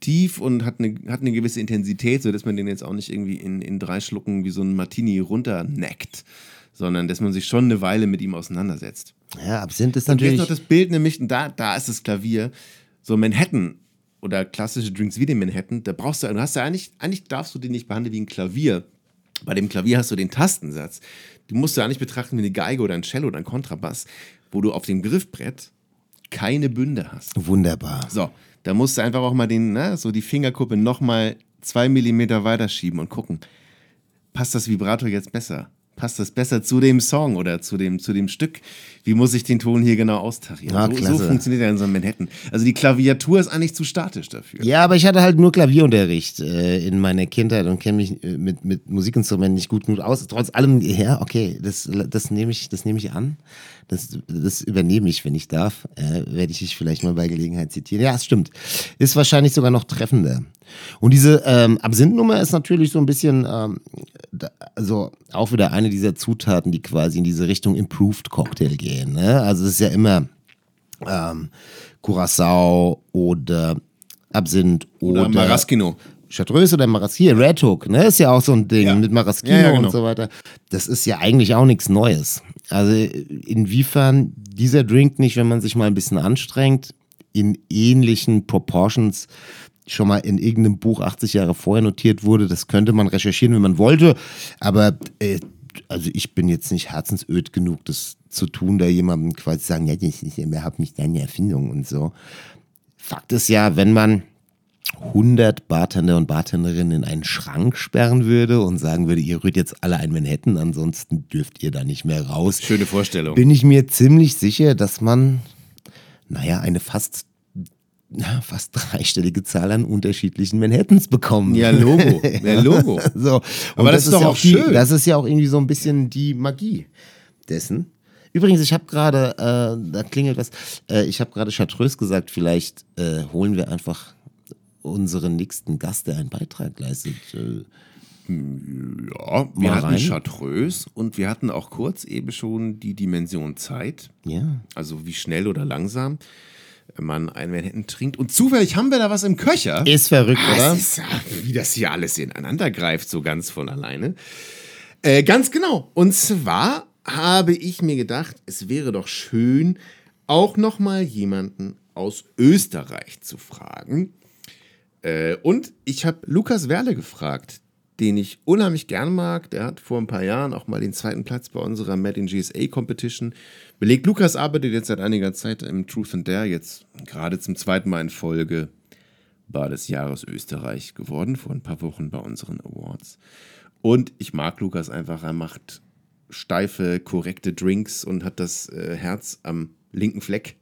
tief und hat eine, hat eine gewisse Intensität, sodass man den jetzt auch nicht irgendwie in, in drei Schlucken wie so ein Martini runterneckt, sondern dass man sich schon eine Weile mit ihm auseinandersetzt. Ja, Absinth ist Und jetzt natürlich. noch das Bild nämlich, und da, da ist das Klavier, so Manhattan oder klassische Drinks wie den Manhattan, da brauchst du, du hast ja eigentlich, eigentlich darfst du den nicht behandeln wie ein Klavier. Bei dem Klavier hast du den Tastensatz. Die musst du ja nicht betrachten wie eine Geige oder ein Cello oder ein Kontrabass, wo du auf dem Griffbrett keine Bünde hast. Wunderbar. So, da musst du einfach auch mal den, ne, so die Fingerkuppe nochmal zwei Millimeter weiterschieben und gucken, passt das Vibrato jetzt besser? Passt das besser zu dem Song oder zu dem, zu dem Stück? Wie muss ich den Ton hier genau austarieren? Ah, so, so funktioniert ja in so einem Manhattan. Also die Klaviatur ist eigentlich zu statisch dafür. Ja, aber ich hatte halt nur Klavierunterricht äh, in meiner Kindheit und kenne mich äh, mit, mit Musikinstrumenten nicht gut genug aus. Trotz allem, ja, okay, das, das nehme ich, das nehme ich an. Das, das übernehme ich, wenn ich darf. Äh, Werde ich dich vielleicht mal bei Gelegenheit zitieren. Ja, es stimmt. Ist wahrscheinlich sogar noch treffender. Und diese ähm, Absinth-Nummer ist natürlich so ein bisschen, ähm, da, also auch wieder eine dieser Zutaten, die quasi in diese Richtung Improved Cocktail gehen. Ne? Also es ist ja immer ähm, Curacao oder Absinth Oder, oder, Maraschino. Chartreuse oder Maraschino, Red Hook, ne, ist ja auch so ein Ding Ja. mit Maraschino Ja, ja, genau. und so weiter. Das ist ja eigentlich auch nichts Neues. Also inwiefern dieser Drink nicht, wenn man sich mal ein bisschen anstrengt, in ähnlichen Proportions schon mal in irgendeinem Buch 80 Jahre vorher notiert wurde, das könnte man recherchieren, wenn man wollte. Aber äh, also ich bin jetzt nicht herzensöd genug, das zu tun, da jemandem quasi zu sagen, ja, das ist ja überhaupt nicht deine Erfindung und so. Fakt ist ja, wenn man 100 Bartender und Bartenderinnen in einen Schrank sperren würde und sagen würde, ihr rührt jetzt alle ein Manhattan, ansonsten dürft ihr da nicht mehr raus, Schöne Vorstellung. bin ich mir ziemlich sicher, dass man, naja, eine fast, na, fast dreistellige Zahl an unterschiedlichen Manhattans bekommen. Ja, Logo. Ja, Logo. So. Aber das ist doch auch die, schön. Das ist ja auch irgendwie so ein bisschen die Magie dessen. Übrigens, ich habe gerade, äh, da klingelt was, äh, ich habe gerade Chartreuse gesagt, vielleicht äh, holen wir einfach unseren nächsten Gast, der einen Beitrag leistet. Ja, wir hatten rein. Chartreuse und wir hatten auch kurz eben schon die Dimension Zeit. Ja. Also wie schnell oder langsam man einen Manhattan trinkt. Und zufällig haben wir da was im Köcher. Ist verrückt, Ah, oder? ist, wie das hier alles ineinander greift, so ganz von alleine. Äh, ganz genau. Und zwar habe ich mir gedacht, es wäre doch schön, auch noch mal jemanden aus Österreich zu fragen. Äh, und ich habe Lukas Werle gefragt, den ich unheimlich gern mag. Der hat vor ein paar Jahren auch mal den zweiten Platz bei unserer Mad in GSA Competition belegt. Lukas arbeitet jetzt seit einiger Zeit im Truth and Dare, jetzt gerade zum zweiten Mal in Folge Bar des Jahres Österreich geworden, vor ein paar Wochen bei unseren Awards. Und ich mag Lukas einfach, er macht steife, korrekte Drinks und hat das äh, Herz am linken Fleck.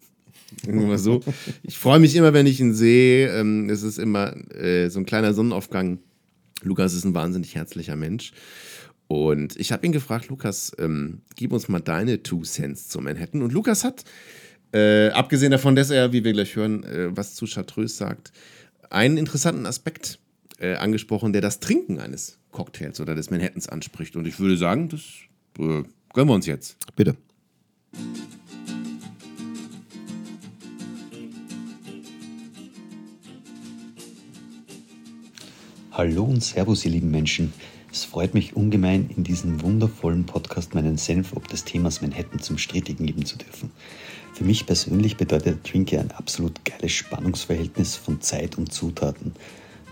Mal so. Ich freue mich immer, wenn ich ihn sehe. Ähm, es ist immer äh, so ein kleiner Sonnenaufgang. Lukas ist ein wahnsinnig herzlicher Mensch. Und ich habe ihn gefragt, Lukas, ähm, gib uns mal deine Two Cents zu Manhattan. Und Lukas hat, äh, abgesehen davon, dass er, wie wir gleich hören, äh, was zu Chartreuse sagt, einen interessanten Aspekt äh, angesprochen, der das Trinken eines Cocktails oder des Manhattans anspricht. Und ich würde sagen, das äh, gönnen wir uns jetzt. Bitte. Hallo und Servus, ihr lieben Menschen. Es freut mich ungemein, in diesem wundervollen Podcast meinen Senf ob des Themas Manhattan zum Strittigen geben zu dürfen. Für mich persönlich bedeutet der Drink ja ein absolut geiles Spannungsverhältnis von Zeit und Zutaten.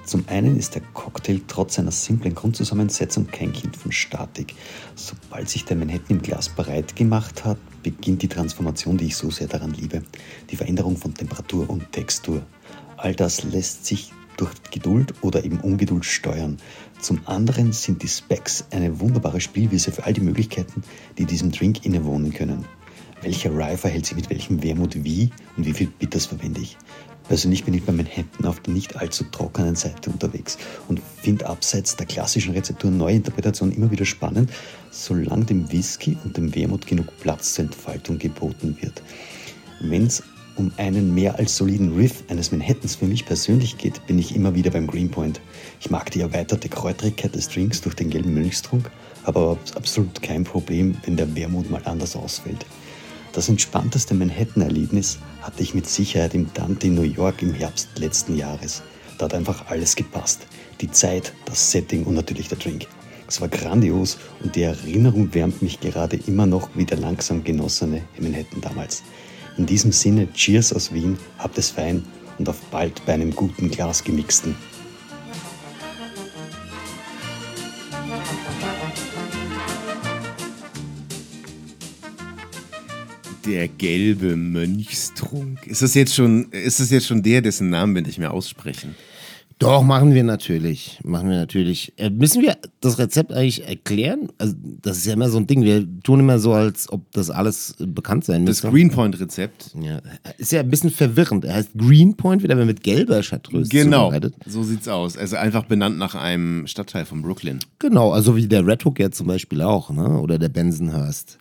Zum einen ist der Cocktail trotz seiner simplen Grundzusammensetzung kein Kind von Statik. Sobald sich der Manhattan im Glas bereit gemacht hat, beginnt die Transformation, die ich so sehr daran liebe. Die Veränderung von Temperatur und Textur. All das lässt sich durch Geduld oder eben Ungeduld steuern. Zum anderen sind die Specs eine wunderbare Spielwiese für all die Möglichkeiten, die diesem Drink innewohnen können. Welcher Rye verhält sich mit welchem Wermut wie und wie viel Bitters verwende ich? Persönlich bin ich bei Manhattan auf der nicht allzu trockenen Seite unterwegs und finde abseits der klassischen Rezepturen neue Interpretationen immer wieder spannend, solange dem Whisky und dem Wermut genug Platz zur Entfaltung geboten wird. Wenn es um einen mehr als soliden Riff eines Manhattans für mich persönlich geht, bin ich immer wieder beim Greenpoint. Ich mag die erweiterte Kräutrigkeit des Drinks durch den gelben Mönchstrunk, habe aber absolut kein Problem, wenn der Wermut mal anders ausfällt. Das entspannteste Manhattan-Erlebnis hatte ich mit Sicherheit im Dante in New York im Herbst letzten Jahres. Da hat einfach alles gepasst. Die Zeit, das Setting und natürlich der Drink. Es war grandios und die Erinnerung wärmt mich gerade immer noch wie der langsam genossene Manhattan damals. In diesem Sinne, Cheers aus Wien, habt es fein und auf bald bei einem guten Glas gemixten. Der gelbe Mönchstrunk. Ist das jetzt schon, ist das jetzt schon der, dessen Namen wir nicht mehr aussprechen? Doch, machen wir natürlich. Machen wir natürlich. Äh, müssen wir das Rezept eigentlich erklären? Also, das ist ja immer so ein Ding. Wir tun immer so, als ob das alles bekannt sein Das müsste. Greenpoint-Rezept. ja, ist ja ein bisschen verwirrend. Er heißt Greenpoint, wird aber mit gelber Chartreuse Genau, so sieht's aus. Also einfach benannt nach einem Stadtteil von Brooklyn. Genau, also wie der Red Hook ja zum Beispiel auch, ne? Oder der Bensonhurst.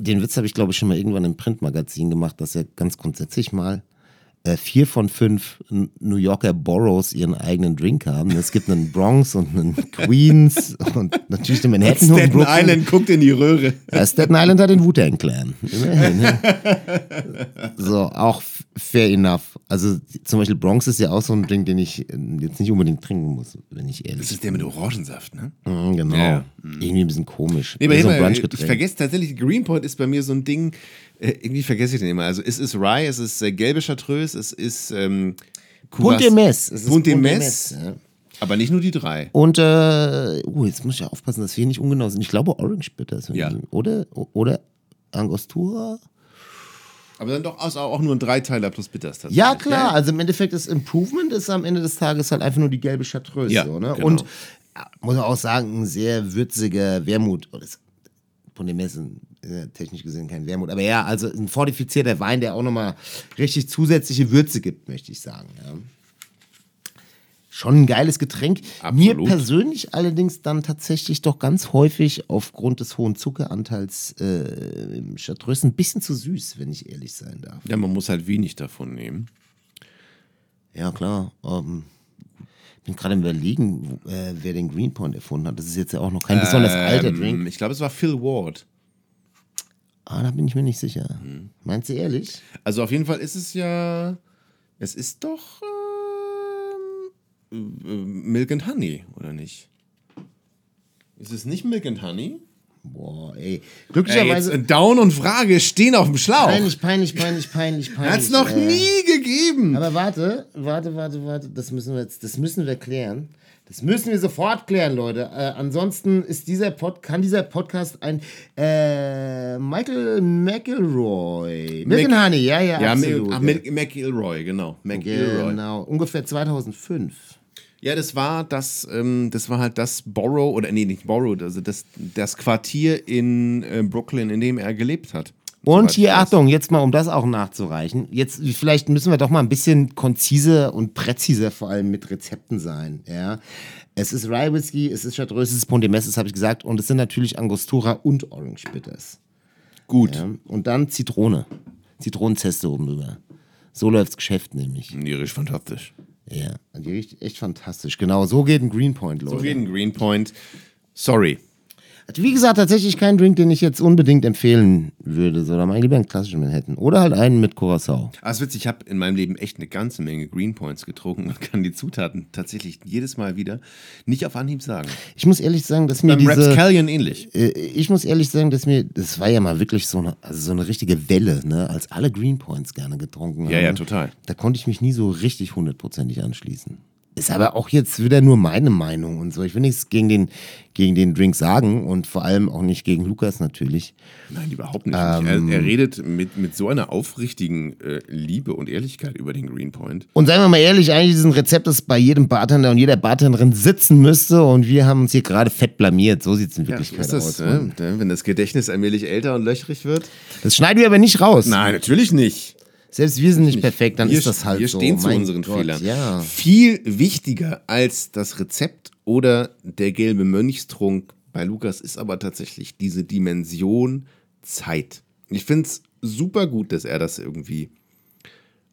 Den Witz habe ich, glaube ich, schon mal irgendwann im Printmagazin gemacht, dass ja ganz grundsätzlich mal äh, vier von fünf New Yorker Boroughs ihren eigenen Drink haben. Es gibt einen Bronx und einen Queens und natürlich den Manhattan und Staten Brooklyn. Island guckt in die Röhre. Ja, Staten Island hat den Wu-Tang Clan. Immerhin. Ne? So, auch fair enough. Also zum Beispiel Bronx ist ja auch so ein Drink, den ich äh, jetzt nicht unbedingt trinken muss, wenn ich ehrlich Das ist der mit Orangensaft, ne? Mhm, genau. Ja. Irgendwie ein bisschen komisch. Nee, aber so ein ich vergesse tatsächlich, Greenpoint ist bei mir so ein Ding, äh, irgendwie vergesse ich den immer. Also es ist Rye, es ist äh, gelbe Chartreuse, es ist ähm, Punt de Curas- Mess. Es ist Punt de Punt de Mess. Ja. Aber nicht nur die drei. Und, äh, uh, jetzt muss ich ja aufpassen, dass wir nicht ungenau sind. Ich glaube Orange Bitter ist Ja. Oder, oder Angostura? Aber dann doch auch, nur ein Dreiteiler plus Bitters tatsächlich. Ja, klar. ne? Also im Endeffekt ist Improvement ist am Ende des Tages halt einfach nur die gelbe Chartreuse. Ja, so, ne? genau. Und ja, muss man auch sagen, ein sehr würziger Wermut. Oh, das, von dem Messen äh, technisch gesehen kein Wermut. Aber ja, also ein fortifizierter Wein, der auch nochmal richtig zusätzliche Würze gibt, möchte ich sagen. Ja. Schon ein geiles Getränk. Mir Absolut. persönlich allerdings dann tatsächlich doch ganz häufig aufgrund des hohen Zuckeranteils äh, im Chartreuse ein bisschen zu süß, wenn ich ehrlich sein darf. Ja, man muss halt wenig davon nehmen. Ja, klar. Ähm, Ich bin gerade im Überlegen, äh, wer den Greenpoint erfunden hat. Das ist jetzt ja auch noch kein besonders alter Ähm, Drink. Ich glaube, es war Phil Ward. Ah, da bin ich mir nicht sicher. Hm. Meinst du ehrlich? Also auf jeden Fall ist es ja, es ist doch ähm, äh, Milk and Honey, oder nicht? Ist es nicht Milk and Honey? Boah, ey. Ey, Glücklicherweise. äh, Down und Frage stehen auf dem Schlauch. peinlich, peinlich, peinlich, peinlich, peinlich. Hat's noch äh. nie gegeben. Aber warte, warte, warte, warte. Das müssen wir jetzt, das müssen wir klären. Das müssen wir sofort klären, Leute. Äh, ansonsten ist dieser Pod, kann dieser Podcast ein äh, Michael McElroy. Milk and Mac- Honey, ja, ja, ja, absolut. Mil- ach, Mil- McIlroy, genau. McIlroy. Genau, ungefähr 2005. Ja, das war das, ähm, das war halt das Borough, oder nee, nicht Borough, also das, das Quartier in äh, Brooklyn, in dem er gelebt hat. Und hier. Achtung, jetzt mal, um das auch nachzureichen. Jetzt, vielleicht müssen wir doch mal ein bisschen konziser und präziser vor allem mit Rezepten sein. Ja. Es ist Rye Whisky, es ist Chartreuse, es ist Pondemes, das habe ich gesagt. Und es sind natürlich Angostura und Orange Bitters. Gut. Ja. Und dann Zitrone. Zitronenzeste oben drüber. So läuft's Geschäft nämlich. Die riecht fantastisch. Ja, die riecht echt fantastisch. Genau, so geht ein Greenpoint, Leute. So geht ein Greenpoint. Sorry. Wie gesagt, tatsächlich kein Drink, den ich jetzt unbedingt empfehlen würde, sondern mal lieber einen klassischen Manhattan. Oder halt einen mit Curacao. Ah, ist witzig, ich habe in meinem Leben echt eine ganze Menge Greenpoints getrunken und kann die Zutaten tatsächlich jedes Mal wieder nicht auf Anhieb sagen. Ich muss ehrlich sagen, dass mir Beim diese... Rapscallion ähnlich. Äh, ich muss ehrlich sagen, dass mir, das war ja mal wirklich so eine, also so eine richtige Welle, ne, als alle Greenpoints gerne getrunken haben. Ja, ja, total. Da konnte ich mich nie so richtig hundertprozentig anschließen. Ist aber auch jetzt wieder nur meine Meinung und so. Ich will nichts gegen den, gegen den Drink sagen und vor allem auch nicht gegen Lukas natürlich. Nein, überhaupt nicht. Ähm. er, er redet mit, mit so einer aufrichtigen äh, Liebe und Ehrlichkeit über den Greenpoint. Und seien wir mal ehrlich, eigentlich ist ein Rezept, das bei jedem Bartender und jeder Bartenderin sitzen müsste und wir haben uns hier gerade fett blamiert. So sieht es in Ja, Wirklichkeit ist das, aus. äh, Mann. wenn das Gedächtnis allmählich älter und löchrig wird? Das schneiden wir aber nicht raus. Nein, natürlich nicht. Selbst wir sind nicht perfekt, dann wir, ist das halt wir so. stehen zu Mein unseren Gott, Fehlern. Ja. Viel wichtiger als das Rezept oder der gelbe Mönchstrunk bei Lukas ist aber tatsächlich diese Dimension Zeit. Ich finde es super gut, dass er das irgendwie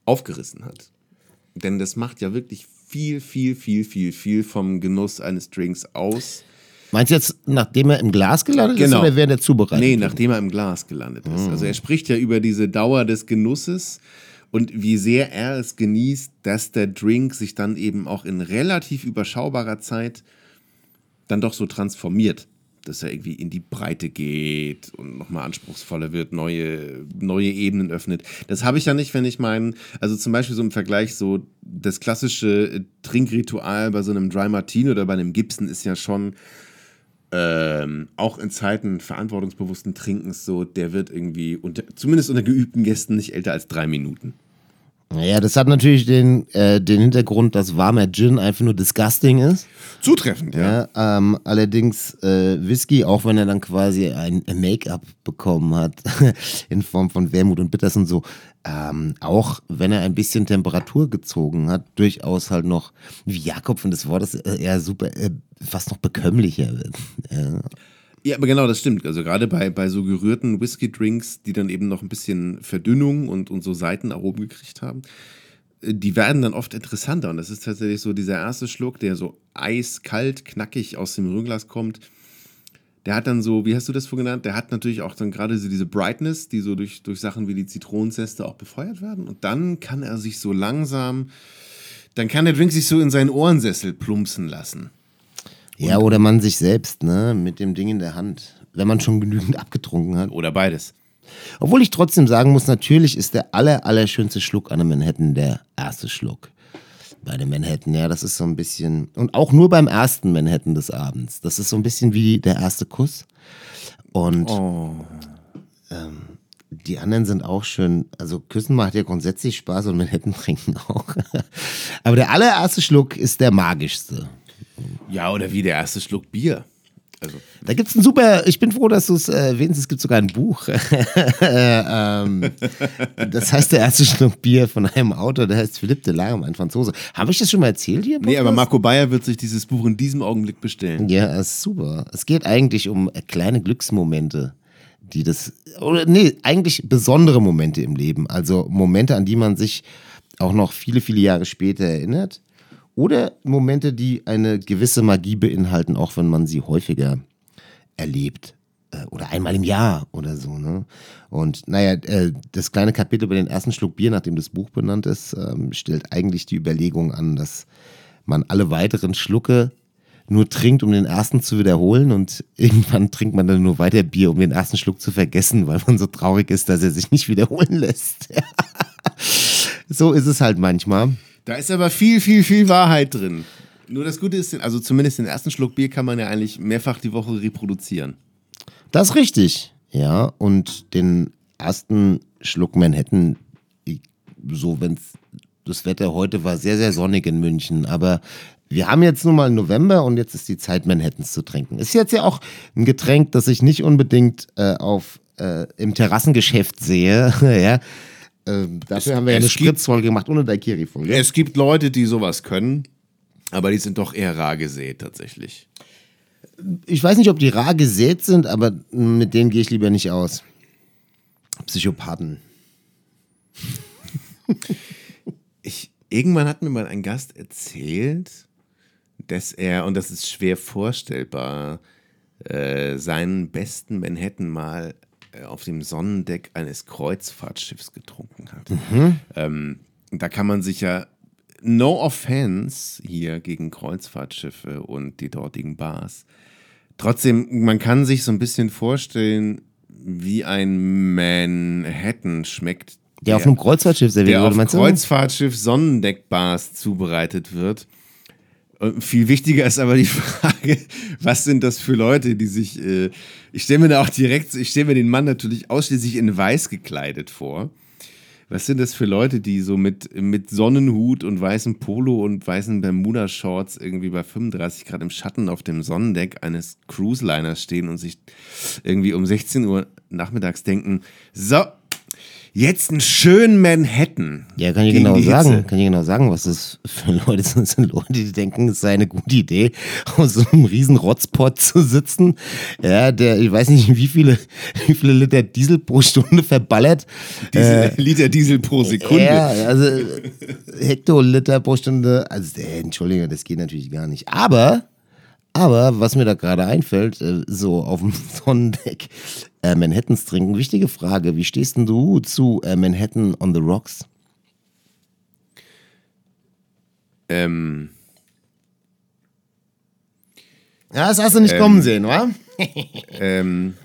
aufgerissen hat. Denn das macht ja wirklich viel, viel, viel, viel, viel vom Genuss eines Drinks aus. Meinst du jetzt, nachdem er im Glas gelandet ist Genau. oder während er zubereitet Nee, nachdem er im Glas gelandet ist. Also er spricht ja über diese Dauer des Genusses und wie sehr er es genießt, dass der Drink sich dann eben auch in relativ überschaubarer Zeit dann doch so transformiert. Dass er irgendwie in die Breite geht und nochmal anspruchsvoller wird, neue, neue Ebenen öffnet. Das habe ich ja nicht, wenn ich meinen, also zum Beispiel so im Vergleich, so das klassische Trinkritual bei so einem Dry Martini oder bei einem Gibson ist ja schon, ähm, auch in Zeiten verantwortungsbewussten Trinkens so, der wird irgendwie, unter, zumindest unter geübten Gästen, nicht älter als drei Minuten. Naja, das hat natürlich den, äh, den Hintergrund, dass warmer Gin einfach nur disgusting ist. Zutreffend, ja. Ja, ähm, allerdings äh, Whisky, auch wenn er dann quasi ein Make-up bekommen hat, in Form von Wermut und Bitters und so, ähm, auch wenn er ein bisschen Temperatur gezogen hat, durchaus halt noch, wie Jakob von des Wortes, äh, eher super, äh, fast noch bekömmlicher wird. Ja. Ja, aber genau, das stimmt. Also gerade bei, bei so gerührten Whisky-Drinks, die dann eben noch ein bisschen Verdünnung und, und so Seitenaromen gekriegt haben, äh, die werden dann oft interessanter. Und das ist tatsächlich so dieser erste Schluck, der so eiskalt, knackig aus dem Rührglas kommt. Der hat dann so, wie hast du das vorhin genannt? Der hat natürlich auch dann gerade so diese Brightness, die so durch, durch Sachen wie die Zitronenzeste auch befeuert werden. Und dann kann er sich so langsam, dann kann der Drink sich so in seinen Ohrensessel plumpsen lassen. Ja, oder man sich selbst, ne, mit dem Ding in der Hand, wenn man schon genügend abgetrunken hat. Oder beides. Obwohl ich trotzdem sagen muss, natürlich ist der aller, allerschönste Schluck an einem Manhattan der erste Schluck. Bei einem Manhattan, ja, das ist so ein bisschen, und auch nur beim ersten Manhattan des Abends. Das ist so ein bisschen wie der erste Kuss. Und ähm, die anderen sind auch schön, also Küssen macht ja grundsätzlich Spaß und Manhattan trinken auch. Aber der allererste Schluck ist der magischste. Ja, oder wie der erste Schluck Bier. Also, Da gibt's ein super, ich bin froh, dass du es äh, erwähnst, es gibt sogar ein Buch. ähm, das heißt der erste Schluck Bier von einem Autor, der heißt Philippe Delarme, ein Franzose. Habe ich das schon mal erzählt hier? nee, aber? Marco Bayer wird sich dieses Buch in diesem Augenblick bestellen. Ja, ist super. Es geht eigentlich um äh, kleine Glücksmomente, die das, oder nee, eigentlich besondere Momente im Leben. Also Momente, an die man sich auch noch viele, viele Jahre später erinnert. Oder Momente, die eine gewisse Magie beinhalten, auch wenn man sie häufiger erlebt äh, oder einmal im Jahr oder so. Ne? Und naja, äh, das kleine Kapitel über den ersten Schluck Bier, nachdem das Buch benannt ist, ähm, stellt eigentlich die Überlegung an, dass man alle weiteren Schlucke nur trinkt, um den ersten zu wiederholen und irgendwann trinkt man dann nur weiter Bier, um den ersten Schluck zu vergessen, weil man so traurig ist, dass er sich nicht wiederholen lässt. so ist es halt manchmal. Da ist aber viel, viel, viel Wahrheit drin. Nur das Gute ist, also zumindest den ersten Schluck Bier kann man ja eigentlich mehrfach die Woche reproduzieren. Das ist richtig, ja. Und den ersten Schluck Manhattan, so wenn das Wetter heute war sehr, sehr sonnig in München, aber wir haben jetzt nun mal November und jetzt ist die Zeit, Manhattans zu trinken. Ist jetzt ja auch ein Getränk, das ich nicht unbedingt äh, auf, äh, im Terrassengeschäft sehe. ja. Ähm, dafür haben wir ja es eine Spritzfolge gemacht ohne Daikiri-Folge. Es gibt Leute, die sowas können, aber die sind doch eher rar gesät tatsächlich. Ich weiß nicht, ob die rar gesät sind, aber mit denen gehe ich lieber nicht aus. Psychopathen. Ich, irgendwann hat mir mal ein Gast erzählt, dass er, und das ist schwer vorstellbar, äh, seinen besten Manhattan mal auf dem Sonnendeck eines Kreuzfahrtschiffs getrunken hat. Ähm, da kann man sich ja, no offense hier gegen Kreuzfahrtschiffe und die dortigen Bars. Trotzdem, man kann sich so ein bisschen vorstellen, wie ein Manhattan schmeckt. Der auf einem Kreuzfahrtschiff serviert der wurde, auf? Kreuzfahrtschiff Sonnendeckbars zubereitet wird. Und viel wichtiger ist aber die Frage, was sind das für Leute, die sich, äh, ich stelle mir da auch direkt, ich stelle mir den Mann natürlich ausschließlich in weiß gekleidet vor. Was sind das für Leute, die so mit, mit Sonnenhut und weißem Polo und weißen Bermuda-Shorts irgendwie bei 35 Grad im Schatten auf dem Sonnendeck eines Cruise-Liners stehen und sich irgendwie um 16 Uhr nachmittags denken, so, jetzt einen schönen Manhattan. Ja, kann ich genau sagen. Hitze. Kann ich genau sagen, was das für Leute sind. Das sind Leute, die denken, es sei eine gute Idee, auf so einem riesen Rotzpot zu sitzen. Ja, der, ich weiß nicht, wie viele, wie viele Liter Diesel pro Stunde verballert. Diese Liter Diesel pro Sekunde. Ja, also äh, Hektoliter pro Stunde. Also, äh, Entschuldigung, das geht natürlich gar nicht. Aber, aber, was mir da gerade einfällt, äh, so auf dem Sonnendeck äh, Manhattans trinken. Wichtige Frage, wie stehst denn du zu äh, Manhattan on the Rocks? Ähm, Ja, das hast du nicht kommen sehen, wa? ähm,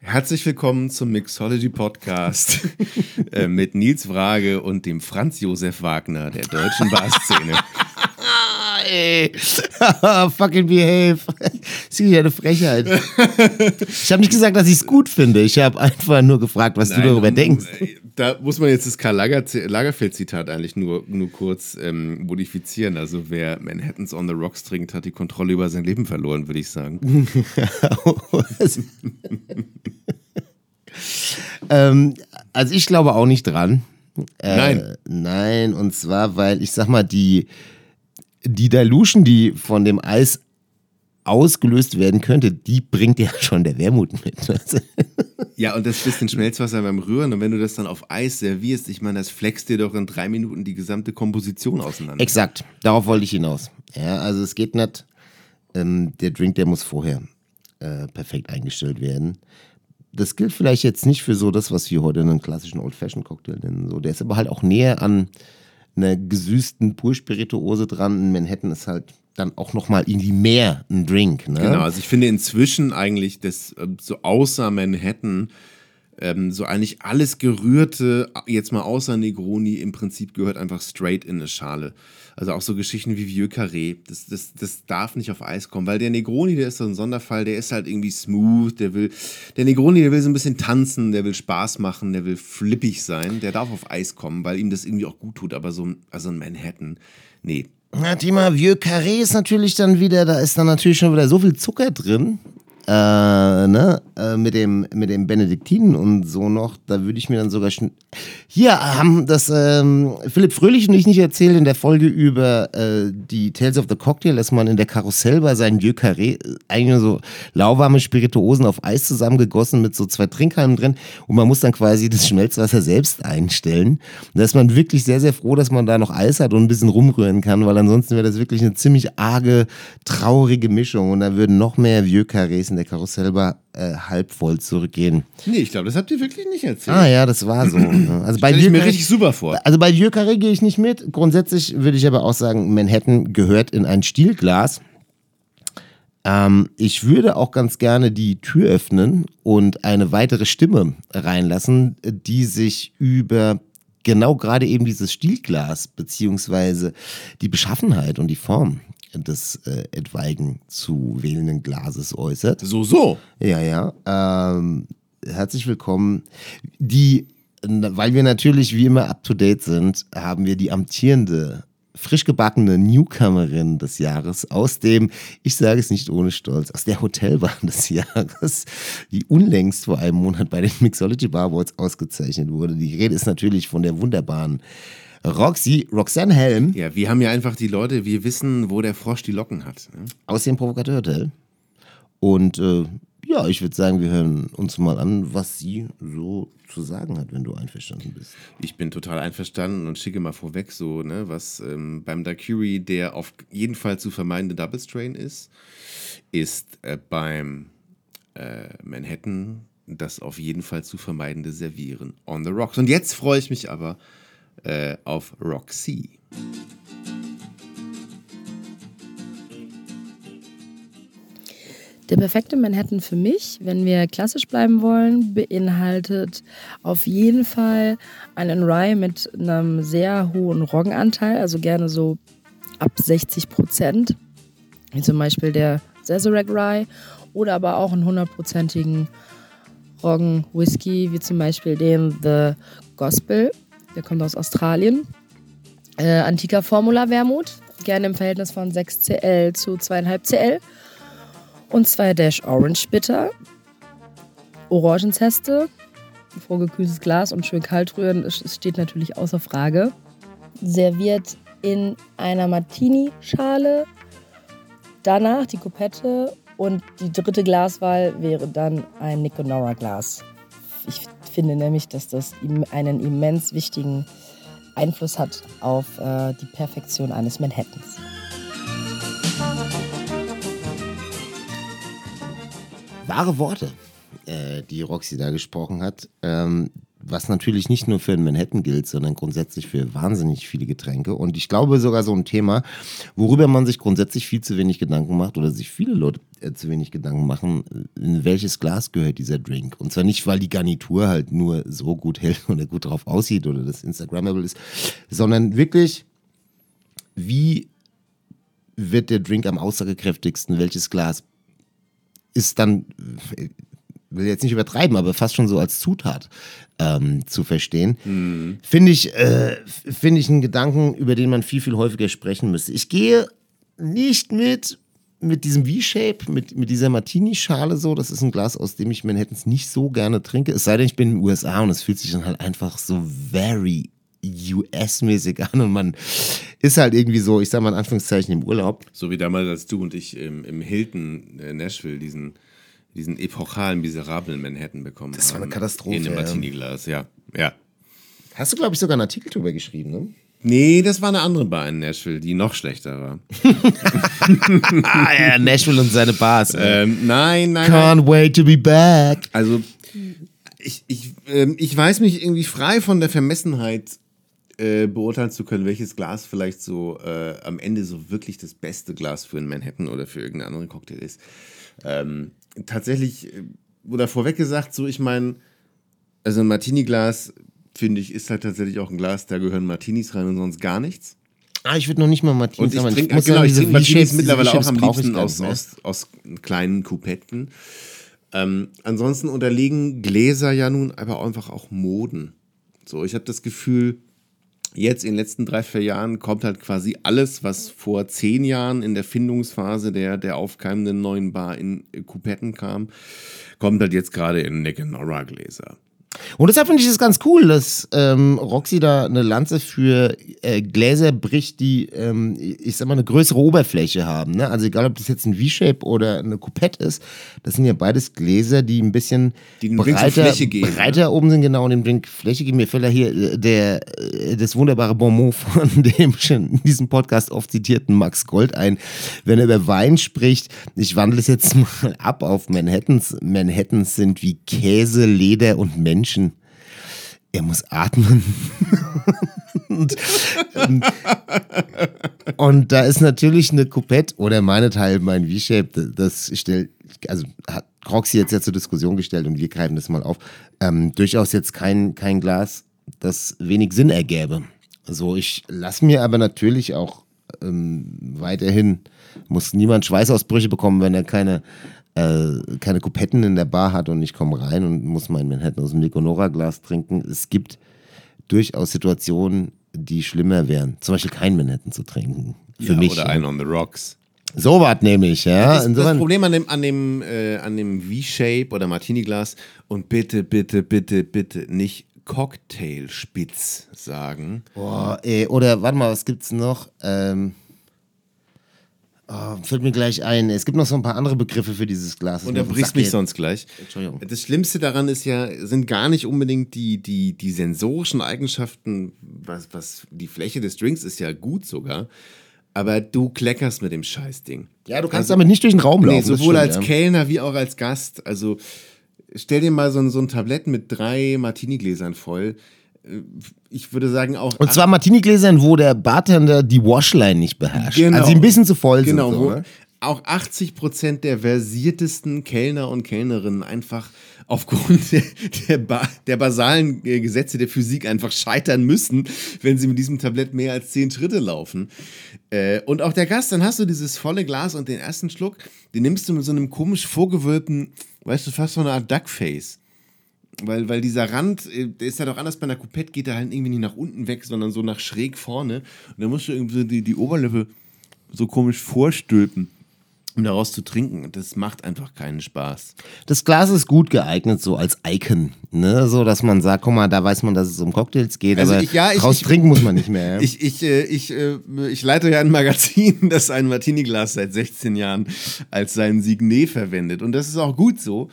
herzlich willkommen zum Mixology Podcast äh, mit Nils Frage und dem Franz Josef Wagner der deutschen Barszene. Ey. Fucking behave. Das ist ja eine Frechheit. Ich habe nicht gesagt, dass ich es gut finde. Ich habe einfach nur gefragt, was du Nein, darüber um, denkst. Da muss man jetzt das Karl Lager Lagerfeld-Zitat eigentlich nur, nur kurz ähm, modifizieren. Also wer Manhattans on the Rocks trinkt, hat die Kontrolle über sein Leben verloren, würde ich sagen. ähm, also ich glaube auch nicht dran. Äh, Nein. Nein, und zwar, weil ich sag mal, die, die Dilution, die von dem Eis ausgelöst werden könnte, die bringt ja schon der Wermut mit. Ja, und das bisschen Schmelzwasser beim Rühren. Und wenn du das dann auf Eis servierst, ich meine, das flext dir doch in drei Minuten die gesamte Komposition auseinander. Exakt, darauf wollte ich hinaus. Ja, also es geht nicht, ähm, der Drink, der muss vorher äh, perfekt eingestellt werden. Das gilt vielleicht jetzt nicht für so das, was wir heute einen klassischen Old-Fashioned-Cocktail nennen. So, der ist aber halt auch näher an einer gesüßten Purspirituose dran. In Manhattan ist halt dann auch nochmal irgendwie mehr ein Drink. Ne? Genau, also ich finde inzwischen eigentlich, dass ähm, so außer Manhattan ähm, so eigentlich alles Gerührte, jetzt mal außer Negroni, im Prinzip gehört einfach straight in eine Schale. Also auch so Geschichten wie Vieux Carré, das, das, das darf nicht auf Eis kommen, weil der Negroni, der ist so ein Sonderfall, der ist halt irgendwie smooth, der will, der Negroni, der will so ein bisschen tanzen, der will Spaß machen, der will flippig sein, der darf auf Eis kommen, weil ihm das irgendwie auch gut tut, aber so ein, also ein Manhattan, nee, Ja, Thema Vieux Carré ist natürlich dann wieder, da ist dann natürlich schon wieder so viel Zucker drin. Äh, ne, äh, mit dem, mit dem Benediktinen und so noch, da würde ich mir dann sogar schon. Hier haben das ähm, Philipp Fröhlich und ich nicht erzählt in der Folge über äh, die Tales of the Cocktail, dass man in der Karussell bei seinen Vieux Carré äh, eigentlich nur so lauwarme Spirituosen auf Eis zusammengegossen mit so zwei Trinkhalmen drin und man muss dann quasi das Schmelzwasser selbst einstellen. Und da ist man wirklich sehr, sehr froh, dass man da noch Eis hat und ein bisschen rumrühren kann, weil ansonsten wäre das wirklich eine ziemlich arge, traurige Mischung und da würden noch mehr Vieux Carrés in der Karussellbar äh, halb voll zurückgehen. Nee, ich glaube, das habt ihr wirklich nicht erzählt. Ah ja, das war so. ne? Also bei Stell ich mir richtig super vor. also bei Carré gehe ich nicht mit. Grundsätzlich würde ich aber auch sagen, Manhattan gehört in ein Stielglas. Ähm, ich würde auch ganz gerne die Tür öffnen und eine weitere Stimme reinlassen, die sich über genau gerade eben dieses Stielglas beziehungsweise die Beschaffenheit und die Form des äh, etwaigen zu wählenden Glases äußert. So, so. Ja, ja. Ähm, herzlich willkommen. Die, weil wir natürlich wie immer up to date sind, haben wir die amtierende, frisch gebackene Newcomerin des Jahres aus dem, ich sage es nicht ohne Stolz, aus der Hotelbahn des Jahres, die unlängst vor einem Monat bei den Mixology Bar Awards ausgezeichnet wurde. Die Rede ist natürlich von der wunderbaren Roxy, Roxanne Helm Ja, wir haben ja einfach die Leute, wir wissen, wo der Frosch die Locken hat. Ne? aus dem Provokateur Hotel. Und äh, ja, ich würde sagen, wir hören uns mal an, was sie so zu sagen hat, wenn du einverstanden bist. Ich bin total einverstanden und schicke mal vorweg so, ne, was ähm, beim Daiquiri der auf jeden Fall zu vermeidende Double Strain ist, ist äh, beim äh, Manhattan das auf jeden Fall zu vermeidende Servieren on the rocks. Und jetzt freue ich mich aber äh, auf Roxy. Der perfekte Manhattan für mich, wenn wir klassisch bleiben wollen, beinhaltet auf jeden Fall einen Rye mit einem sehr hohen Roggenanteil, also gerne so ab 60 Prozent, wie zum Beispiel der Sazerac Rye, oder aber auch einen hundertprozentigen Roggen-Whisky, wie zum Beispiel den The Gospel, der kommt aus Australien. Äh, antiker Formula Wermut, gerne im Verhältnis von 6 CL zu 2,5 CL und zwei Dash Orange Bitter, Orangenzeste, vorgekühltes Glas und schön kalt rühren, steht natürlich außer Frage. Serviert in einer Martini-Schale, danach die Kupette und die dritte Glaswahl wäre dann ein Niconora-Glas. Ich finde nämlich, dass das einen immens wichtigen Einfluss hat auf äh, die Perfektion eines Manhattans. Wahre Worte, äh, die Roxy da gesprochen hat. Ähm, was natürlich nicht nur für Manhattan gilt, sondern grundsätzlich für wahnsinnig viele Getränke. Und ich glaube sogar so ein Thema, worüber man sich grundsätzlich viel zu wenig Gedanken macht oder sich viele Leute äh, zu wenig Gedanken machen, in welches Glas gehört dieser Drink. Und zwar nicht, weil die Garnitur halt nur so gut hält oder gut drauf aussieht oder das Instagrammable ist, sondern wirklich, wie wird der Drink am aussagekräftigsten, welches Glas ist dann, äh, will jetzt nicht übertreiben, aber fast schon so als Zutat ähm, zu verstehen. Finde ich, äh, finde ich einen Gedanken, über den man viel, viel häufiger sprechen müsste. Ich gehe nicht mit mit diesem V-Shape, mit, mit dieser Martini-Schale so, das ist ein Glas, aus dem ich Manhattans nicht so gerne trinke. Es sei denn, ich bin in den USA und es fühlt sich dann halt einfach so very US-mäßig an und man ist halt irgendwie so, ich sag mal in Anführungszeichen im Urlaub. So wie damals, als du und ich im, im Hilton äh, Nashville diesen, diesen epochalen, miserablen Manhattan bekommen Das war eine haben. Katastrophe, In ja. Martini-Glas, ja. ja. Hast du, glaube ich, sogar einen Artikel drüber geschrieben, ne? Nee, das war eine andere Bar in Nashville, die noch schlechter war. Ja, Nashville und seine Bars. ey. Ähm, nein, nein, nein. Can't wait to be back. Also, ich, ich, ähm, ich weiß mich irgendwie frei von der Vermessenheit äh, beurteilen zu können, welches Glas vielleicht so äh, am Ende so wirklich das beste Glas für einen Manhattan oder für irgendeinen anderen Cocktail ist. Ähm, tatsächlich, äh, oder vorweg gesagt, so ich meine, also ein Martini-Glas, finde ich, ist halt tatsächlich auch ein Glas, da gehören Martinis rein und sonst gar nichts. Ah, ich würde noch nicht mal Martini Und ich sagen, trinke muss genau, ich trinke Martinis mittlerweile auch am ich liebsten aus, aus, aus kleinen Coupetten. Ähm, ansonsten unterlegen Gläser ja nun aber einfach auch Moden. So, ich habe das Gefühl, Jetzt in den letzten drei, vier Jahren kommt halt quasi alles, was vor zehn Jahren in der Findungsphase der, der aufkeimenden neuen Bar in Coupetten kam, kommt halt jetzt gerade in Nick Nora Gläser. Und deshalb finde ich es ganz cool, dass ähm, Roxy da eine Lanze für äh, Gläser bricht, die, ähm, ich sag mal, eine größere Oberfläche haben. Ne? Also egal, ob das jetzt ein V-Shape oder eine Coupette ist, das sind ja beides Gläser, die ein bisschen Die breiter, geben, ne? breiter oben sind, genau, und dem Drink Fläche geben. Mir fällt da hier äh, der, äh, das wunderbare Bonmot von dem schon in diesem Podcast oft zitierten Max Gold ein, wenn er über Wein spricht. Ich wandle es jetzt mal ab auf Manhattans. Manhattans sind wie Käse, Leder und Menschen. Er muss atmen. und, und, und da ist natürlich eine Coupette oder meinethalben ein V-Shape, das stellt, also hat Roxy jetzt ja zur Diskussion gestellt und wir greifen das mal auf, ähm, durchaus jetzt kein, kein Glas, das wenig Sinn ergäbe. So, ich lasse mir aber natürlich auch ähm, weiterhin, muss niemand Schweißausbrüche bekommen, wenn er keine, äh, keine Coupetten in der Bar hat und ich komme rein und muss mein Manhattan aus dem Niconora-Glas trinken. Es gibt durchaus Situationen, die schlimmer wären. Zum Beispiel kein Manhattan zu trinken. Für Ja, mich. Oder einen on the rocks. So was nämlich, ja. Das, das Insofern- Problem an dem, an dem, äh, an dem V-Shape oder Martini-Glas und bitte, bitte, bitte, bitte nicht Cocktailspitz sagen. Boah, ey, oder warte mal, was gibt's noch? Ähm, oh, fällt mir gleich ein. Es gibt noch so ein paar andere Begriffe für dieses Glas. Und da brichst mich sonst. gleich. Entschuldigung. Das Schlimmste daran ist ja, sind gar nicht unbedingt die, die, die sensorischen Eigenschaften, was, was die Fläche des Drinks ist ja gut sogar, aber du kleckerst mit dem Scheißding. Ja, du kannst damit nicht durch den Raum laufen. Nee, sowohl stimmt, als ja. Kellner wie auch als Gast. Also stell dir mal so ein, so ein Tablett mit drei Martini-Gläsern voll. Äh, Ich würde sagen auch. Und zwar Martini-Gläsern, wo der Bartender die Washline nicht beherrscht. Genau. Also die ein bisschen zu voll Genau, sind. wo So, ne? auch 80 Prozent der versiertesten Kellner und Kellnerinnen einfach aufgrund der, der, ba der basalen äh, Gesetze der Physik einfach scheitern müssen, wenn sie mit diesem Tablett mehr als zehn Schritte laufen. Äh, und auch der Gast, dann hast du dieses volle Glas und den ersten Schluck, den nimmst du mit so einem komisch vorgewölbten, weißt du, fast so eine Art Duckface. Weil, weil dieser Rand, äh, der ist ja doch anders bei einer Coupette, geht der halt irgendwie nicht nach unten weg, sondern so nach schräg vorne. Und dann musst du irgendwie so die, die Oberlippe so komisch vorstülpen, um daraus zu trinken. Und das macht einfach keinen Spaß. Das Glas ist gut geeignet, so als Icon. Ne? So, dass man sagt, guck mal, da weiß man, dass es um Cocktails geht, Also aber ich- ja, ich- draus ich- trinken muss man nicht mehr. Ja? Ich, ich, äh, ich, äh, ich leite ja ein Magazin, das ein Martini-Glas seit 16 Jahren als sein Signet verwendet. Und das ist auch gut so.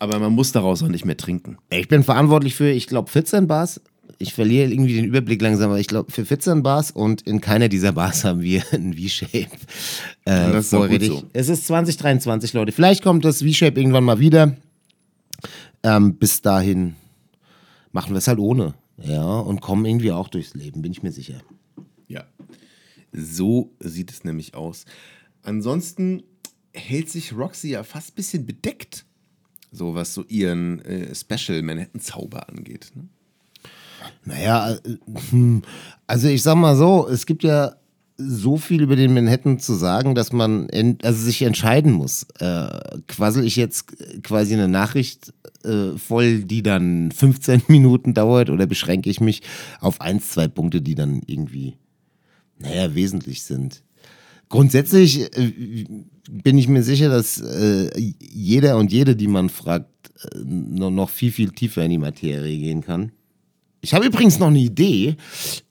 Aber man muss daraus auch nicht mehr trinken. Ich bin verantwortlich für, ich glaube, 14 Bars. Ich verliere irgendwie den Überblick langsam, aber ich glaube, für 14 Bars und in keiner dieser Bars haben wir ein V-Shape. Äh, das ist vorrätig. so. Es ist 2023, Leute. Vielleicht kommt das V-Shape irgendwann mal wieder. Ähm, bis dahin machen wir es halt ohne. Ja, und kommen irgendwie auch durchs Leben, bin ich mir sicher. Ja. So sieht es nämlich aus. Ansonsten hält sich Roxy ja fast ein bisschen bedeckt. So was so ihren äh, Special Manhattan-Zauber angeht. Ne? Naja, äh, hm, also ich sag mal so, es gibt ja so viel über den Manhattan zu sagen, dass man also sich entscheiden muss. Äh, quassel ich jetzt quasi eine Nachricht äh, voll, die dann 15 Minuten dauert, oder beschränke ich mich auf ein, zwei Punkte, die dann irgendwie, naja, wesentlich sind. Grundsätzlich äh, bin ich mir sicher, dass äh, jeder und jede, die man fragt, äh, noch, noch viel, viel tiefer in die Materie gehen kann. Ich habe übrigens noch eine Idee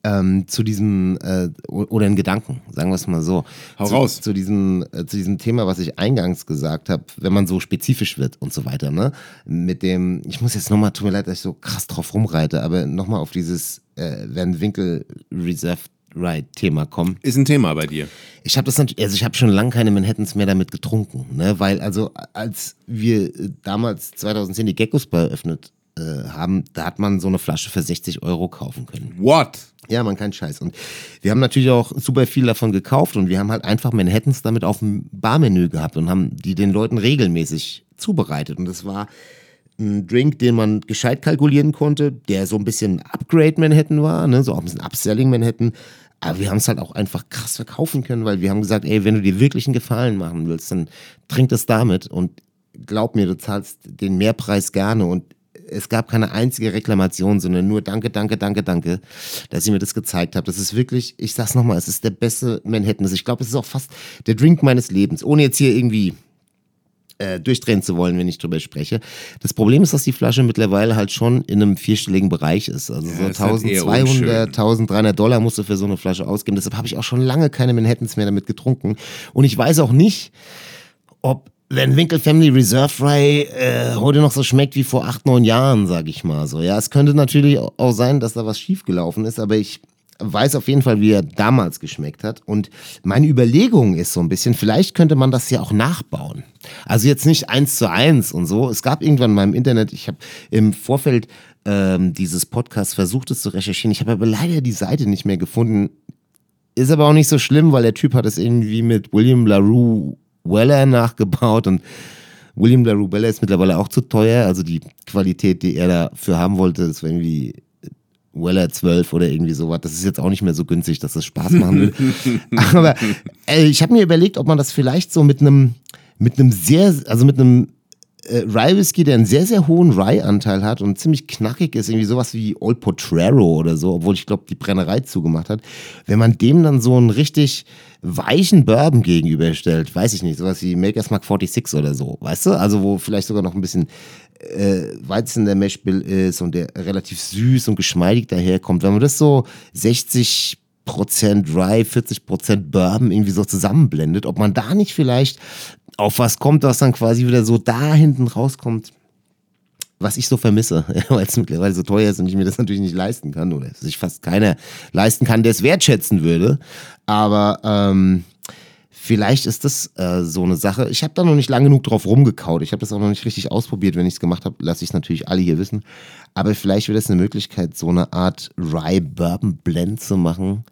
ähm, zu diesem, äh, oder einen Gedanken, sagen wir es mal so. Hau zu, raus. Zu diesem, äh, zu diesem Thema, was ich eingangs gesagt habe, wenn man so spezifisch wird und so weiter. Ne? Mit dem, ich muss jetzt nochmal, tut mir leid, dass ich so krass drauf rumreite, aber nochmal auf dieses äh, Van Winkel Reserved Right Thema kommen. Ist ein Thema bei dir. Ich habe das natürlich, also ich habe schon lange keine Manhattans mehr damit getrunken, ne? Weil also als wir äh, damals 2010 die Geckos eröffnet äh, haben, da hat man so eine Flasche für 60 Euro kaufen können. What? Ja, man, kein Scheiß. Und wir haben natürlich auch super viel davon gekauft und wir haben halt einfach Manhattans damit auf dem Barmenü gehabt und haben die den Leuten regelmäßig zubereitet. Und das war ein Drink, den man gescheit kalkulieren konnte, der so ein bisschen Upgrade Manhattan war, ne? so auch ein bisschen Upselling Manhattan. Aber wir haben es halt auch einfach krass verkaufen können, weil wir haben gesagt, ey, wenn du dir wirklich einen Gefallen machen willst, dann trink das damit und glaub mir, du zahlst den Mehrpreis gerne und es gab keine einzige Reklamation, sondern nur Danke, danke, danke, danke, dass ihr mir das gezeigt habt. Das ist wirklich, ich sag's nochmal, es ist der beste Manhattan. Also ich glaube, es ist auch fast der Drink meines Lebens, ohne jetzt hier irgendwie äh, durchdrehen zu wollen, wenn ich drüber spreche. Das Problem ist, dass die Flasche mittlerweile halt schon in einem vierstelligen Bereich ist. Also so halt eher 1200, unschön. 1300 Dollar musst du für so eine Flasche ausgeben. Deshalb habe ich auch schon lange keine Manhattans mehr damit getrunken. Und ich weiß auch nicht, ob wenn Winkel Family Reserve Rye äh, heute noch so schmeckt wie vor acht, neun Jahren, sag ich mal so. Ja, es könnte natürlich auch sein, dass da was schiefgelaufen ist, aber ich weiß auf jeden Fall, wie er damals geschmeckt hat. Und meine Überlegung ist so ein bisschen, vielleicht könnte man das ja auch nachbauen. Also jetzt nicht eins zu eins und so. Es gab irgendwann mal im Internet, ich habe im Vorfeld ähm, dieses Podcasts versucht, es zu recherchieren. Ich habe aber leider die Seite nicht mehr gefunden. Ist aber auch nicht so schlimm, weil der Typ hat es irgendwie mit William LaRue Weller nachgebaut und William LaRue Weller ist mittlerweile auch zu teuer. Also die Qualität, die er dafür haben wollte, war irgendwie Weller 12 oder irgendwie sowas. Das ist jetzt auch nicht mehr so günstig, dass das Spaß machen will. Aber äh, ich habe mir überlegt, ob man das vielleicht so mit einem mit einem sehr, also mit einem äh, Rye Whisky, der einen sehr, sehr hohen Rye-Anteil hat und ziemlich knackig ist, irgendwie sowas wie Old Potrero oder so, obwohl ich glaube, die Brennerei zugemacht hat. Wenn man dem dann so einen richtig weichen Bourbon gegenüberstellt, weiß ich nicht, sowas wie Maker's Mark 46 oder so, weißt du? Also wo vielleicht sogar noch ein bisschen äh, Weizen der Meshbill ist und der relativ süß und geschmeidig daherkommt. Wenn man das so 60 Prozent Rye, 40 Prozent Bourbon irgendwie so zusammenblendet, ob man da nicht vielleicht auf was kommt, was dann quasi wieder so da hinten rauskommt, was ich so vermisse, weil es mittlerweile so teuer ist und ich mir das natürlich nicht leisten kann oder sich fast keiner leisten kann, der es wertschätzen würde. Aber ähm, vielleicht ist das äh, so eine Sache. Ich habe da noch nicht lang genug drauf rumgekaut. Ich habe das auch noch nicht richtig ausprobiert. Wenn ich es gemacht habe, lasse ich es natürlich alle hier wissen. Aber vielleicht wäre das eine Möglichkeit, so eine Art Rye Bourbon Blend zu machen.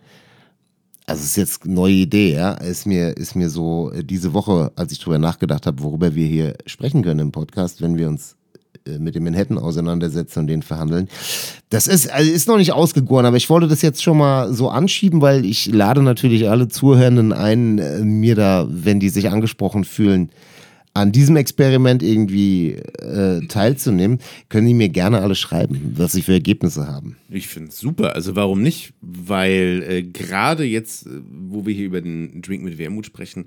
Also es ist jetzt eine neue Idee, ja. Ist mir, ist mir so äh, diese Woche, als ich drüber nachgedacht habe, worüber wir hier sprechen können im Podcast, wenn wir uns mit dem Manhattan auseinandersetzen und den verhandeln. Das ist, also ist noch nicht ausgegoren, aber ich wollte das jetzt schon mal so anschieben, weil ich lade natürlich alle Zuhörenden ein, äh, mir da, wenn die sich angesprochen fühlen, an diesem Experiment irgendwie äh, teilzunehmen, können die mir gerne alle schreiben, was sie für Ergebnisse haben. Ich finde es super. Also warum nicht? Weil äh, gerade jetzt, äh, wo wir hier über den Drink mit Wermut sprechen,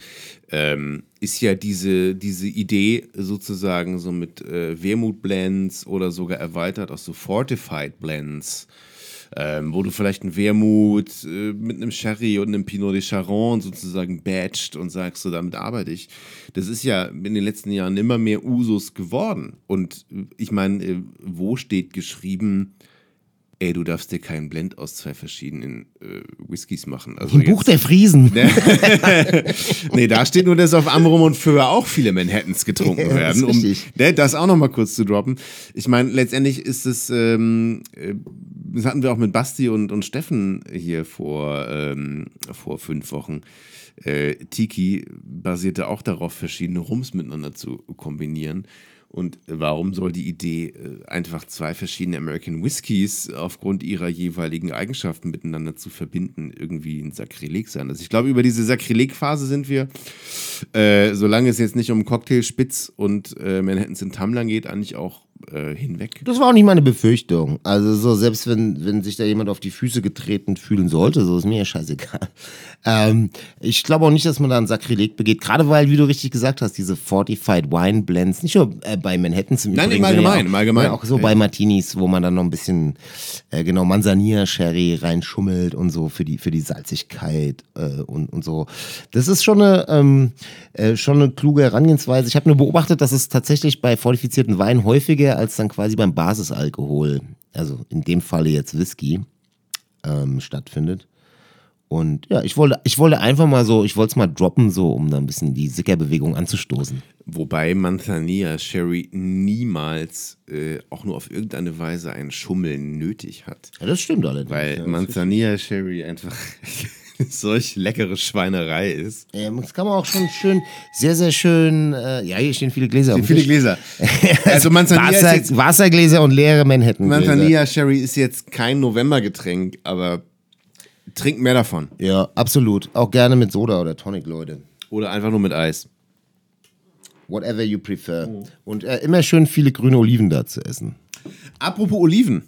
ähm, ist ja diese, diese Idee sozusagen so mit äh, Wermut-Blends oder sogar erweitert auch so Fortified Blends. Ähm, wo du vielleicht einen Wermut äh, mit einem Sherry und einem Pinot de Charon sozusagen badged und sagst, so damit arbeite ich. Das ist ja in den letzten Jahren immer mehr Usus geworden. Und äh, ich meine, äh, wo steht geschrieben, ey, du darfst dir keinen Blend aus zwei verschiedenen äh, Whiskys machen. Also Im Buch der Friesen. nee, da steht nur, dass auf Amrum und Föhr auch viele Manhattans getrunken Ja, werden. Um richtig. ne, das auch nochmal kurz zu droppen. Ich meine, letztendlich ist es, ähm, äh, das hatten wir auch mit Basti und, und Steffen hier vor, ähm, vor fünf Wochen. Äh, Tiki basierte auch darauf, verschiedene Rums miteinander zu kombinieren. Und warum soll die Idee, äh, einfach zwei verschiedene American Whiskys aufgrund ihrer jeweiligen Eigenschaften miteinander zu verbinden, irgendwie ein Sakrileg sein? Also ich glaube, über diese Sakrileg-Phase sind wir, äh, solange es jetzt nicht um Cocktail Spitz und äh, Manhattans in Tumbler geht, eigentlich auch äh, hinweg. Das war auch nicht meine Befürchtung. Also so, selbst wenn, wenn sich da jemand auf die Füße getreten fühlen sollte, so ist mir ja scheißegal. Ähm, ich glaube auch nicht, dass man da ein Sakrileg begeht, gerade weil, wie du richtig gesagt hast, diese Fortified Wine Blends, nicht nur äh, bei Manhattans im Nein, Übrigen, im Allgemeinen, ja auch, Allgemeinen. Ja, auch so Ja. bei Martinis, wo man dann noch ein bisschen, äh, genau, Manzanilla Sherry reinschummelt und so für die, für die Salzigkeit äh, und, und so. Das ist schon eine, ähm, äh, schon eine kluge Herangehensweise. Ich habe nur beobachtet, dass es tatsächlich bei fortifizierten Weinen häufiger als dann quasi beim Basisalkohol, also in dem Falle jetzt Whisky, ähm, stattfindet. Und ja, ich wollte, ich wollte einfach mal so, ich wollte es mal droppen, so, um da ein bisschen die Sickerbewegung anzustoßen. Wobei Manzanilla Sherry niemals äh, auch nur auf irgendeine Weise ein Schummeln nötig hat. Ja, das stimmt allerdings. Weil ja, Manzanilla Sherry einfach solch leckere Schweinerei ist. Ähm, das kann man auch schon schön, sehr, sehr schön, äh, ja, hier stehen viele Gläser. auf dem Viele. Gläser. Also Manzanilla Wasser, jetzt, Wassergläser und leere Manhattan. Manzanilla Sherry ist jetzt kein Novembergetränk, aber trink mehr davon. Ja, absolut. Auch gerne mit Soda oder Tonic, Leute. Oder einfach nur mit Eis. Whatever you prefer. Und äh, immer schön viele grüne Oliven da zu essen. Apropos Oliven.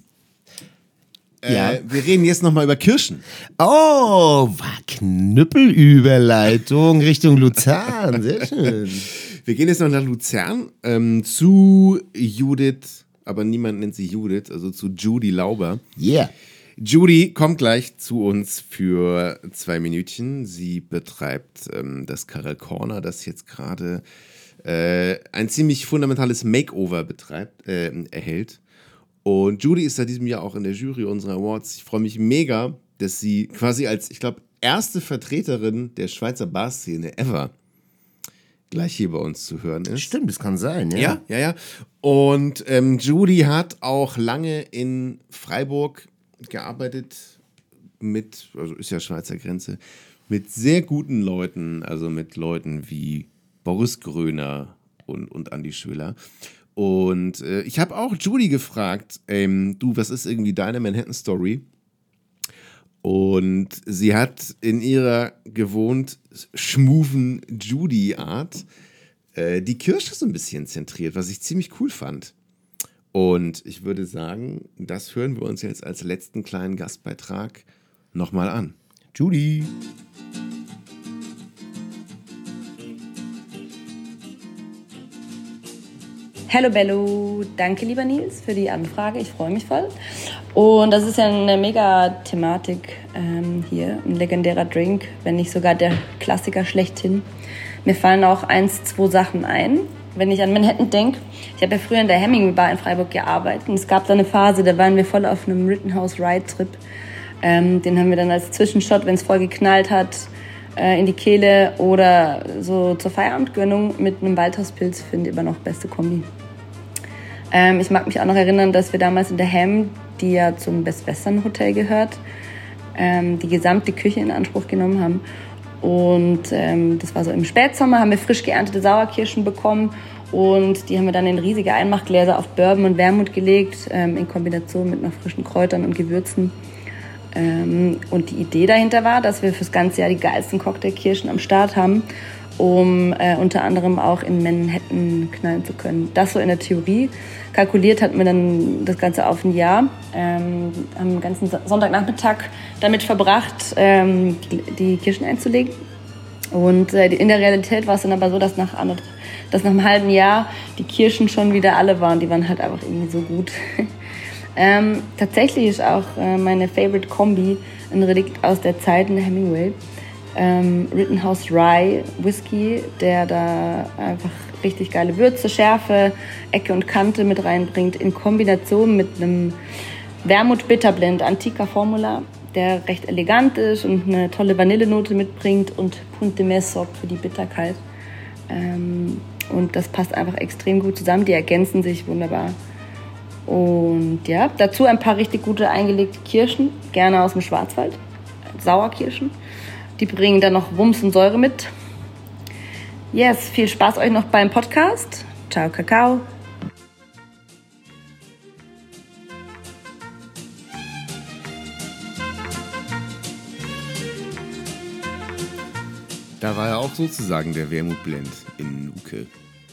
Ja. Äh, wir reden jetzt nochmal über Kirschen. Oh, war Knüppelüberleitung Richtung Luzern. Sehr schön. Wir gehen jetzt noch nach Luzern ähm, zu Judith, aber niemand nennt sie Judith, also zu Judy Lauber. Yeah. Judy kommt gleich zu uns für zwei Minütchen. Sie betreibt ähm, das Karel Corner, das jetzt gerade äh, ein ziemlich fundamentales Makeover betreibt, äh, erhält. Und Judy ist seit diesem Jahr auch in der Jury unserer Awards. Ich freue mich mega, dass sie quasi als, ich glaube, erste Vertreterin der Schweizer Bar-Szene ever gleich hier bei uns zu hören ist. Stimmt, das kann sein, ja. Ja, ja, ja. Und ähm, Judy hat auch lange in Freiburg gearbeitet mit, also ist ja Schweizer Grenze, mit sehr guten Leuten, also mit Leuten wie Boris Gröner und, und Andi Schüller. Und äh, ich habe auch Judy gefragt, ähm, du, was ist irgendwie deine Manhattan-Story? Und sie hat in ihrer gewohnt schmuven Judy-Art äh, die Kirsche so ein bisschen zentriert, was ich ziemlich cool fand. Und ich würde sagen, das hören wir uns jetzt als letzten kleinen Gastbeitrag nochmal an. Judy. Hello Bello, danke lieber Nils für die Anfrage, ich freue mich voll. Und das ist ja eine mega Thematik ähm, hier, ein legendärer Drink, wenn nicht sogar der Klassiker schlechthin. Mir fallen auch eins, zwei Sachen ein, wenn ich an Manhattan denke. Ich habe ja früher in der Hemingway Bar in Freiburg gearbeitet und es gab da eine Phase, da waren wir voll auf einem Rittenhouse Ride Trip. Ähm, den haben wir dann als Zwischenshot, wenn es voll geknallt hat, äh, in die Kehle oder so zur Feierabendgönnung mit einem Waldhauspilz, finde ich immer noch beste Kombi. Ähm, ich mag mich auch noch erinnern, dass wir damals in der Ham, die ja zum Best Western Hotel gehört, ähm, die gesamte Küche in Anspruch genommen haben. Und ähm, das war so im Spätsommer, haben wir frisch geerntete Sauerkirschen bekommen und die haben wir dann in riesige Einmachgläser auf Bourbon und Wermut gelegt, ähm, in Kombination mit noch frischen Kräutern und Gewürzen. Ähm, und die Idee dahinter war, dass wir fürs ganze Jahr die geilsten Cocktailkirschen am Start haben, um äh, unter anderem auch in Manhattan knallen zu können. Das so in der Theorie. Kalkuliert hatten wir dann das Ganze auf ein Jahr. Ähm, haben den ganzen Son- Sonntagnachmittag damit verbracht, ähm, die, Kirschen einzulegen. Und äh, in der Realität war es dann aber so, dass nach, dass nach einem halben Jahr die Kirschen schon wieder alle waren. Die waren halt einfach irgendwie so gut. ähm, tatsächlich ist auch äh, meine Favorite Kombi ein Relikt aus der Zeit in Hemingway. Ähm, Rittenhouse Rye Whisky, der da einfach richtig geile Würze, Schärfe, Ecke und Kante mit reinbringt, in Kombination mit einem Wermut Bitterblend, antiker Formula, der recht elegant ist und eine tolle Vanillenote mitbringt und Punt de Mes sorgt für die Bitterkeit. Ähm, und das passt einfach extrem gut zusammen, die ergänzen sich wunderbar. Und ja, dazu ein paar richtig gute eingelegte Kirschen, gerne aus dem Schwarzwald, Sauerkirschen. Die bringen dann noch Wumms und Säure mit. Yes, viel Spaß euch noch beim Podcast. Ciao, Kakao. Da war ja auch sozusagen der Wermutblend in Nuke.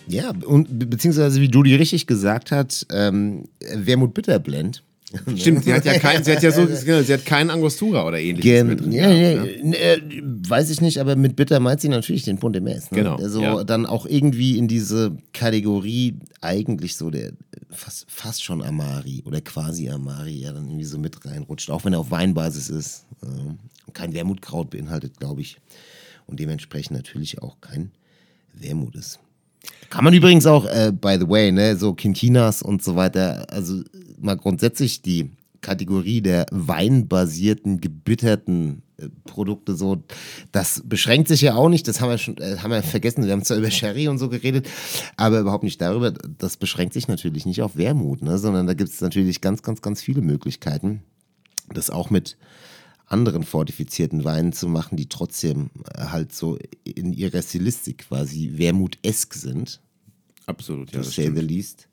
Ja, und be- beziehungsweise wie Judy richtig gesagt hat, ähm, Wermut Bitterblend. Stimmt, sie hat ja kein, sie hat ja so, genau, sie hat keinen Angostura oder ähnliches Gen drin. ja, gehabt, ja, ne? äh, weiß ich nicht, aber mit Bitter meint sie natürlich den Ponte Mes. Ne? Genau, Also ja. dann auch irgendwie in diese Kategorie eigentlich so der fast, fast schon Amari oder quasi Amari ja dann irgendwie so mit reinrutscht, auch wenn er auf Weinbasis ist. Ähm, kein Wermutkraut beinhaltet, glaube ich. Und dementsprechend natürlich auch kein Wermut ist. Kann man übrigens auch, äh, by the way, ne, so Quintinas und so weiter, also mal grundsätzlich die Kategorie der weinbasierten, gebitterten äh, Produkte so, das beschränkt sich ja auch nicht, das haben wir schon, äh, haben wir vergessen, wir haben zwar über Sherry und so geredet, aber überhaupt nicht darüber, das beschränkt sich natürlich nicht auf Wermut, ne, sondern da gibt es natürlich ganz, ganz, ganz viele Möglichkeiten, das auch mit anderen fortifizierten Weinen zu machen, die trotzdem äh, halt so in ihrer Stilistik quasi Wermut-esk sind, Absolut, ja. to say the least.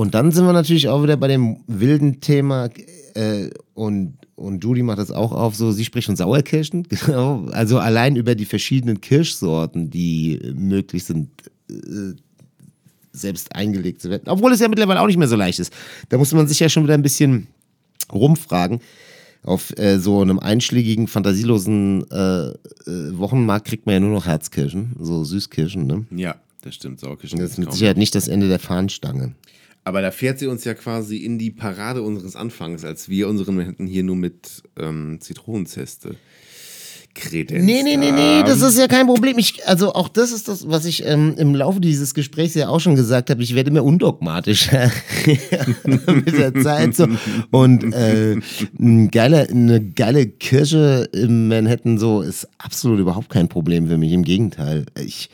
Und dann sind wir natürlich auch wieder bei dem wilden Thema äh, und, und Judy macht das auch auf, so sie spricht von Sauerkirschen, genau. Also allein über die verschiedenen Kirschsorten, die möglich sind, äh, selbst eingelegt zu werden. Obwohl es ja mittlerweile auch nicht mehr so leicht ist. Da muss man sich ja schon wieder ein bisschen rumfragen. Auf äh, so einem einschlägigen, fantasielosen äh, äh, Wochenmarkt kriegt man ja nur noch Herzkirschen, so Süßkirschen, ne? Ja, das stimmt. Sauerkirschen Das ist mit. Sicherheit nicht das Ende der Fahnenstange. Aber da fährt sie uns ja quasi in die Parade unseres Anfangs, als wir unseren Manhattan hier nur mit ähm, Zitronenzeste kredenzt Nee, nee, nee, nee, das ist ja kein Problem. Ich, also auch das ist das, was ich ähm, im Laufe dieses Gesprächs ja auch schon gesagt habe. Ich werde immer undogmatischer mit der Zeit. So. Und äh, ein geiler, eine geile Kirsche im Manhattan so ist absolut überhaupt kein Problem für mich. Im Gegenteil. Ich,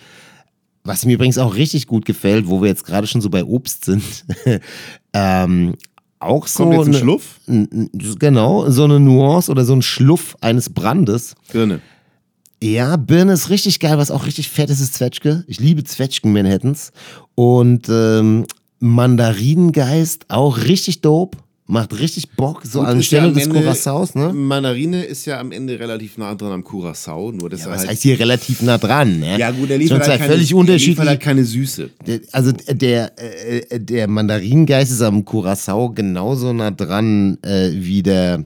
was mir übrigens auch richtig gut gefällt, wo wir jetzt gerade schon so bei Obst sind, ähm, auch so Kommt jetzt ein eine- Schluff? Genau, so eine Nuance oder so ein Schluff eines Brandes. Birne. Ja, Birne ist richtig geil, was auch richtig fett ist, ist Zwetschge. Ich liebe Zwetschgen Manhattans. Und ähm, Mandarinengeist, auch richtig dope. Macht richtig Bock, so Gut, anstelle des Ende- ne? Mandarine ist ja am Ende relativ nah dran am Curacao, nur dass Ja, was halt. heißt hier relativ nah dran, ne? ja, gut, er Schon liefert halt keine, völlig er liefert unterschiedliche. halt keine Süße. Der- Also der, äh, der Mandarinengeist ist am Curacao genauso nah dran äh, wie der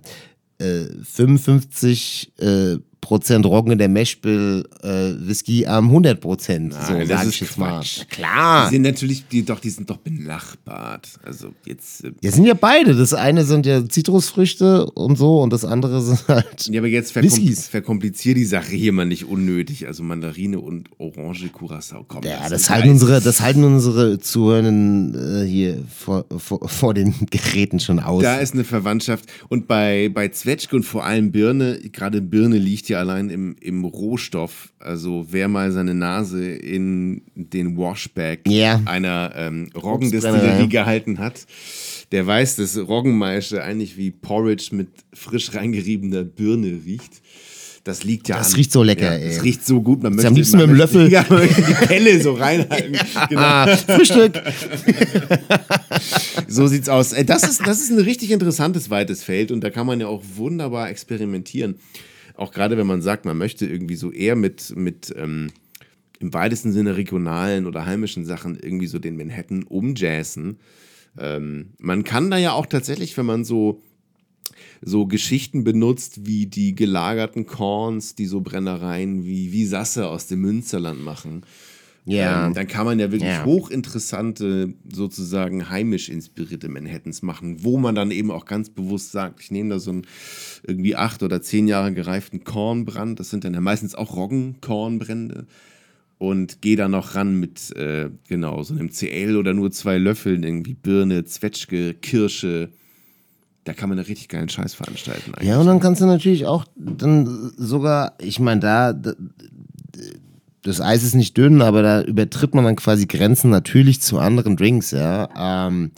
äh, 55 äh, Prozent Roggen in der Meshbill äh, Whisky am 100 Prozent. So Nein, das sag ist ich jetzt mal. Klar. Die sind natürlich, die, doch, die sind doch benachbart. Also jetzt. äh, Ja, sind ja beide. Das eine sind ja Zitrusfrüchte und so und das andere sind halt. Ja, aber jetzt verkom Whiskys. verkomplizier die Sache hier mal nicht unnötig. Also Mandarine und Orange Curacao. Komm, Ja, das das halten unsere, das halten unsere Zuhörenden äh, hier vor, vor, vor den Geräten schon aus. Da ist eine Verwandtschaft. Und bei, bei Zwetschge und vor allem Birne, gerade Birne liegt ja allein im, im Rohstoff. Also wer mal seine Nase in den Washback Ja. einer ähm, Obstbrennerei. Roggendestillerie gehalten hat, der weiß, dass Roggenmaische eigentlich wie Porridge mit frisch reingeriebener Birne riecht. Das liegt ja Das an. riecht so lecker, ja, ey. Es riecht so gut. Man möchte, am liebsten mit dem Löffel. Möchte die Pelle so reinhalten. Genau. Ah, Frühstück. So sieht's aus. Äh, Das ist, das ist ein richtig interessantes weites Feld und da kann man ja auch wunderbar experimentieren. Auch gerade wenn man sagt, man möchte irgendwie so eher mit, mit ähm, im weitesten Sinne regionalen oder heimischen Sachen irgendwie so den Manhattan umjazzen. Ähm, man kann da ja auch tatsächlich, wenn man so so Geschichten benutzt, wie die gelagerten Korns, die so Brennereien wie, wie Sasse aus dem Münsterland machen. Ja. Ähm, dann kann man ja wirklich Ja. hochinteressante, sozusagen heimisch inspirierte Manhattans machen, wo man dann eben auch ganz bewusst sagt, ich nehme da so einen irgendwie acht oder zehn Jahre gereiften Kornbrand, das sind dann ja meistens auch Roggenkornbrände und gehe da noch ran mit, äh, genau, so einem CL oder nur zwei Löffeln, irgendwie Birne, Zwetschge, Kirsche. Da kann man einen richtig geilen Scheiß veranstalten. Eigentlich. Ja, und dann kannst du natürlich auch dann sogar, ich meine, da, d- d- das Eis ist nicht dünn, aber da übertritt man dann quasi Grenzen natürlich zu anderen Drinks, ja. Ähm,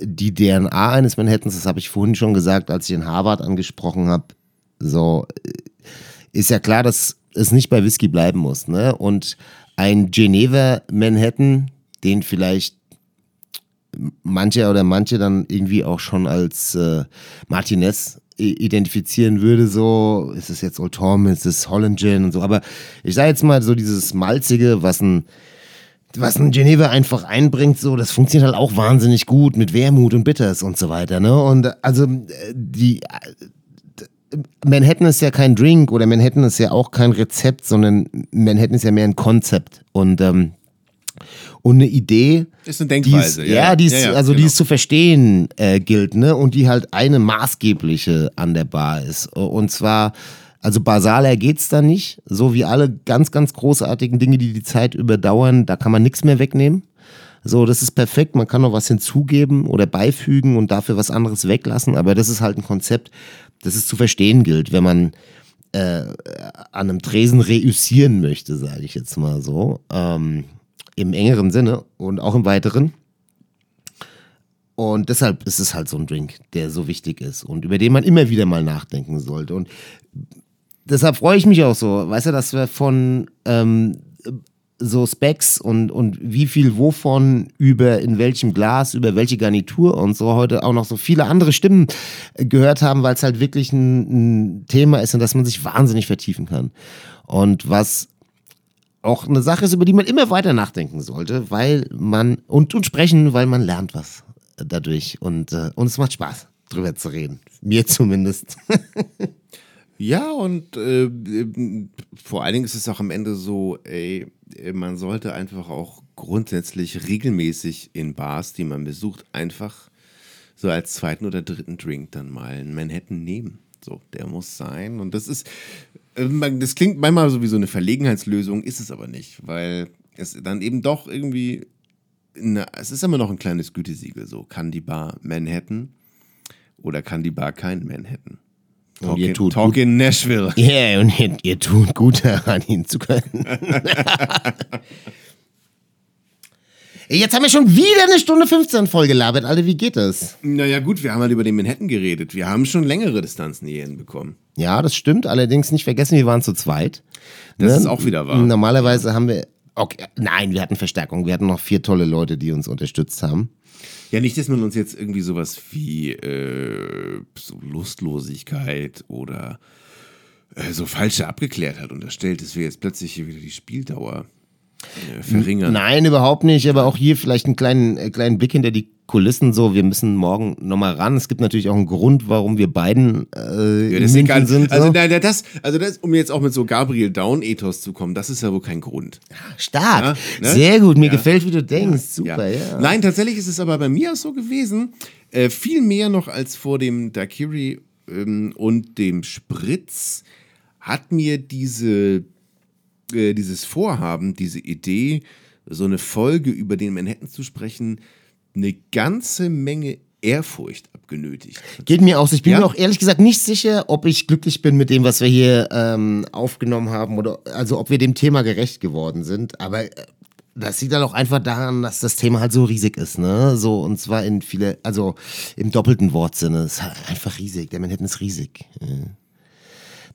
die DNA eines Manhattans, das habe ich vorhin schon gesagt, als ich in Harvard angesprochen habe, so, äh, ist ja klar, dass es nicht bei Whisky bleiben muss, ne? Und ein Geneva Manhattan, den vielleicht manche oder manche dann irgendwie auch schon als äh, Martinez identifizieren würde, so, ist es jetzt Old Tom, ist es Holland Gin und so, aber ich sage jetzt mal so dieses Malzige, was ein was ein Geneva einfach einbringt, so, das funktioniert halt auch wahnsinnig gut mit Wermut und Bitters und so weiter, ne? Und äh, also äh, die äh, Manhattan ist ja kein Drink oder Manhattan ist ja auch kein Rezept, sondern Manhattan ist ja mehr ein Konzept und ähm, und eine Idee, Ist eine die Denkweise. ist, ja, die ist, Ja, ja, also die genau. es zu verstehen äh, gilt, ne? Und die halt eine maßgebliche an der Bar ist. Und zwar, also basaler geht's da nicht. So wie alle ganz, ganz großartigen Dinge, die die Zeit überdauern, da kann man nichts mehr wegnehmen. So, das ist perfekt. Man kann noch was hinzugeben oder beifügen und dafür was anderes weglassen. Aber das ist halt ein Konzept, das es zu verstehen gilt, wenn man äh, an einem Tresen reüssieren möchte, sage ich jetzt mal so. Ähm, Im engeren Sinne und auch im weiteren. Und deshalb ist es halt so ein Drink, der so wichtig ist und über den man immer wieder mal nachdenken sollte. Und deshalb freue ich mich auch so, weißt du, dass wir von ähm, so Specs und, und wie viel wovon über in welchem Glas, über welche Garnitur und so heute auch noch so viele andere Stimmen gehört haben, weil es halt wirklich ein, ein Thema ist, in das man sich wahnsinnig vertiefen kann. Und was auch eine Sache ist, über die man immer weiter nachdenken sollte, weil man und, und sprechen, weil man lernt was dadurch und, äh, und es macht Spaß, drüber zu reden. Mir zumindest. Ja, und äh, äh, vor allen Dingen ist es auch am Ende so, ey, äh, man sollte einfach auch grundsätzlich regelmäßig in Bars, die man besucht, einfach so als zweiten oder dritten Drink dann mal einen Manhattan nehmen. So, der muss sein. Und das ist, das klingt manchmal so wie so eine Verlegenheitslösung, ist es aber nicht, weil es dann eben doch irgendwie, eine, es ist immer noch ein kleines Gütesiegel. So, kann die Bar Manhattan oder kann die Bar kein Manhattan? Und Talk, ihr in, tut talk gut. in Nashville. Ja, yeah, und ihr, ihr tut gut daran, ihn zu können. Ey, Jetzt haben wir schon wieder eine Stunde 15 voll gelabert. Alter, wie geht das? Naja, gut, wir haben halt über den Manhattan geredet. Wir haben schon längere Distanzen hier hinbekommen. Ja, das stimmt. Allerdings nicht vergessen, wir waren zu zweit. Das ist auch wieder wahr. Normalerweise haben wir. Okay, nein, wir hatten Verstärkung. Wir hatten noch vier tolle Leute, die uns unterstützt haben. Ja, nicht, dass man uns jetzt irgendwie sowas wie äh, so Lustlosigkeit oder äh, so falsche abgeklärt hat unterstellt, dass wir jetzt plötzlich hier wieder die Spieldauer äh, verringern. Nein, überhaupt nicht. Aber auch hier vielleicht einen kleinen, äh, kleinen Blick hinter die Kulissen. So, wir müssen morgen nochmal ran. Es gibt natürlich auch einen Grund, warum wir beiden äh, Ja, in das ist München sind. So. Also, nein, das, also das, um jetzt auch mit so Gabriel Down-Ethos zu kommen, das ist ja wohl kein Grund. Stark. Ja, ne? Sehr gut. Mir gefällt, wie du denkst. Super, ja. Nein, tatsächlich ist es aber bei mir auch so gewesen, äh, viel mehr noch als vor dem Daiquiri ähm, und dem Spritz hat mir diese, äh, dieses Vorhaben, diese Idee, so eine Folge über den Manhattan zu sprechen, eine ganze Menge Ehrfurcht abgenötigt. Geht mir auch so. Ich bin Ja? mir auch ehrlich gesagt nicht sicher, ob ich glücklich bin mit dem, was wir hier ähm, aufgenommen haben oder also ob wir dem Thema gerecht geworden sind. Aber äh, das liegt dann auch einfach daran, dass das Thema halt so riesig ist, ne? So und zwar in viele, also im doppelten Wortsinne. Es ist halt einfach riesig. Der Manhattan ist riesig. Ja.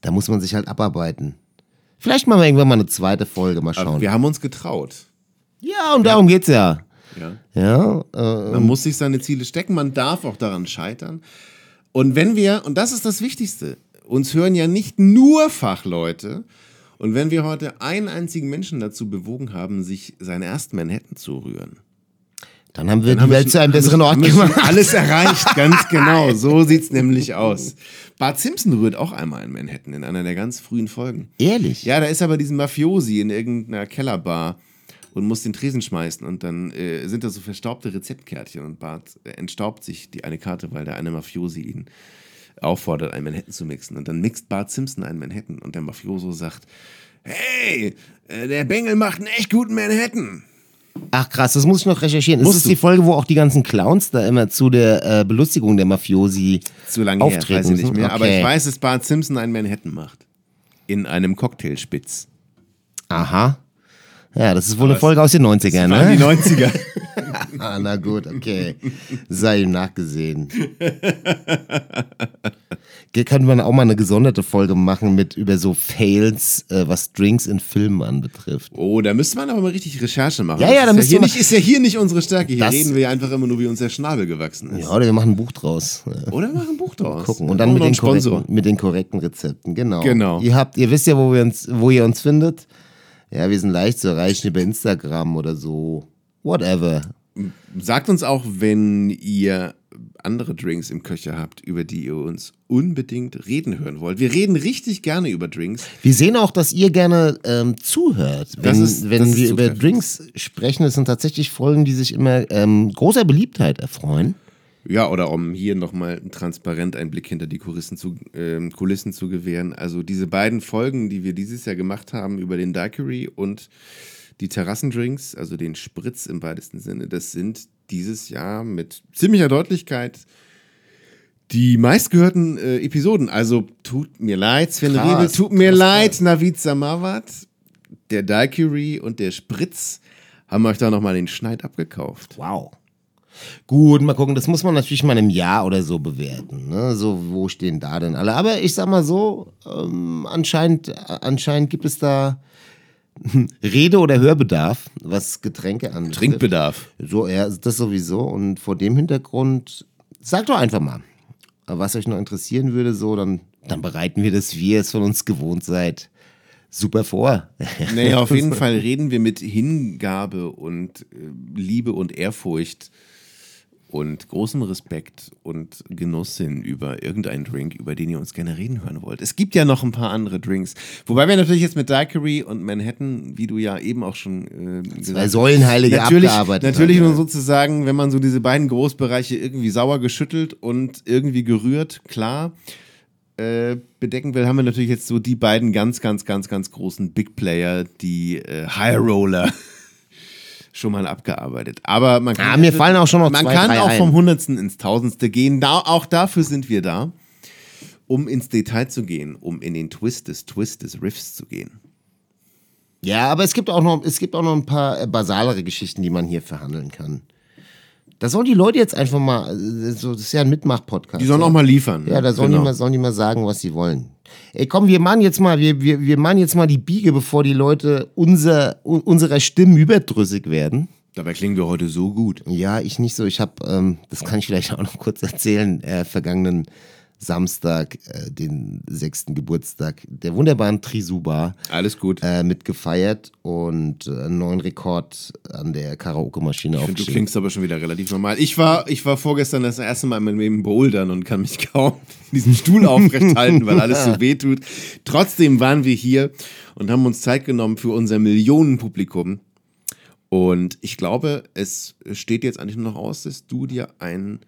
Da muss man sich halt abarbeiten. Vielleicht machen wir irgendwann mal eine zweite Folge, mal Aber schauen. wir haben uns getraut. Ja, und darum geht's ja. Ja. Ja, äh, Man muss sich seine Ziele stecken, man darf auch daran scheitern. Und wenn wir, und das ist das Wichtigste, uns hören ja nicht nur Fachleute, und wenn wir heute einen einzigen Menschen dazu bewogen haben, sich seinen ersten Manhattan zu rühren, dann haben wir dann die Welt zu einem besseren Ort gemacht. Alles erreicht, ganz genau. So sieht's nämlich aus. Bart Simpson rührt auch einmal in Manhattan in einer der ganz frühen Folgen. Ehrlich? Ja, da ist aber diesen Mafiosi in irgendeiner Kellerbar und muss den Tresen schmeißen und dann äh, sind da so verstaubte Rezeptkärtchen und Bart äh, entstaubt sich die eine Karte, weil der eine Mafiosi ihn auffordert, einen Manhattan zu mixen. Und dann mixt Bart Simpson einen Manhattan und der Mafioso sagt, hey, äh, der Bengel macht einen echt guten Manhattan. Ach krass, das muss ich noch recherchieren. Ist das die Folge, wo auch die ganzen Clowns da immer zu der äh, Belustigung der Mafiosi Zu lange her, auftreten weiß ich nicht mehr. Aber Okay. ich weiß, dass Bart Simpson einen Manhattan macht. In einem Cocktailspitz. Aha. Ja, das ist wohl eine Folge aus den 90ern, Waren die ne? 90er. Ah, na gut, okay. Sei ihm nachgesehen. Hier könnte man auch mal eine gesonderte Folge machen mit über so Fails, äh, was Drinks in Filmen anbetrifft. Oh, da müsste man aber mal richtig Recherche machen. Ja, ja, da ist, müsste ja man- nicht, ist ja hier nicht unsere Stärke. Hier Das- reden wir ja einfach immer nur, wie uns der Schnabel gewachsen ist. Ja, oder wir machen ein Buch draus. Oder wir machen ein Buch draus. Gucken. Und dann mit den, korrekten, mit den korrekten Rezepten. Genau. Genau. Ihr habt, ihr wisst ja, wo, wir uns, wo ihr uns findet. Ja, wir sind leicht zu erreichen über Instagram oder so. Whatever. Sagt uns auch, wenn ihr andere Drinks im Köcher habt, über die ihr uns unbedingt reden hören wollt. Wir reden richtig gerne über Drinks. Wir sehen auch, dass ihr gerne ähm, zuhört, wenn, ist- wenn wir über. Drinks sprechen. Das sind tatsächlich Folgen, die sich immer ähm, großer Beliebtheit erfreuen. Ja, oder um hier nochmal transparent einen Blick hinter die Kulissen zu, ähm, Kulissen zu gewähren. Also diese beiden Folgen, die wir dieses Jahr gemacht haben über den Daiquiri und die Terrassendrinks, also den Spritz im weitesten Sinne, das sind dieses Jahr mit ziemlicher Deutlichkeit die meistgehörten äh, Episoden. Also tut mir leid, Sven Krass, tut mir krass, leid, Navid Samawat, der Daiquiri und der Spritz haben euch da nochmal den Schneid abgekauft. Wow. Gut, mal gucken, das muss man natürlich mal im Jahr oder so bewerten. Ne? So, wo stehen da denn alle? Aber ich sag mal so, ähm, anscheinend, äh, anscheinend gibt es da Rede- oder Hörbedarf, was Getränke anbetrifft. Trinkbedarf. So, ja, das sowieso. Und vor dem Hintergrund, sagt doch einfach mal, was euch noch interessieren würde, so, dann, dann bereiten wir das, wie ihr es von uns gewohnt seid, super vor. Naja, auf jeden Fall reden wir mit Hingabe und äh, Liebe und Ehrfurcht und großem Respekt und Genuss hin über irgendeinen Drink, über den ihr uns gerne reden hören wollt. Es gibt ja noch ein paar andere Drinks. Wobei wir natürlich jetzt mit Daiquiri und Manhattan, wie du ja eben auch schon äh, gesagt Zwei Säulenheilige natürlich, abgearbeitet. natürlich haben, nur sozusagen, wenn man so diese beiden Großbereiche irgendwie sauer geschüttelt und irgendwie gerührt, klar, äh, bedecken will, haben wir natürlich jetzt so die beiden ganz, ganz, ganz, ganz großen Big Player, die äh, High Roller, schon mal abgearbeitet. Aber man kann, Ah, mir fallen auch schon noch man zwei, kann auch ein. vom Hundertsten ins Tausendste gehen. Da, auch dafür sind wir da, um ins Detail zu gehen, um in den Twist des Twist des Riffs zu gehen. Ja, aber es gibt auch noch, es gibt auch noch ein paar äh, basalere Geschichten, die man hier verhandeln kann. Da sollen die Leute jetzt einfach mal, äh, so, das ist ja ein Mitmach-Podcast. Die sollen ja. auch mal liefern. Ja, da sollen, Genau. die mal, sollen die mal sagen, was sie wollen. Ey, komm, wir machen jetzt mal, wir, wir, wir machen jetzt mal die Biege, bevor die Leute unser, un, unserer Stimmen überdrüssig werden. Dabei klingen wir heute so gut. Ja, ich nicht so. Ich habe, ähm, das kann ich vielleicht auch noch kurz erzählen, äh, vergangenen Samstag, äh, den sechsten Geburtstag der wunderbaren Trisuba Alles gut. äh, mitgefeiert und äh, einen neuen Rekord an der Karaoke-Maschine finde, du aufgestellt. klingst aber schon wieder relativ normal. Ich war, ich war vorgestern das erste Mal in meinem Leben bouldern und kann mich kaum diesen Stuhl aufrecht halten, weil alles so weh tut. Trotzdem waren wir hier und haben uns Zeit genommen für unser Millionenpublikum. Und ich glaube, es steht jetzt eigentlich nur noch aus, dass du dir einen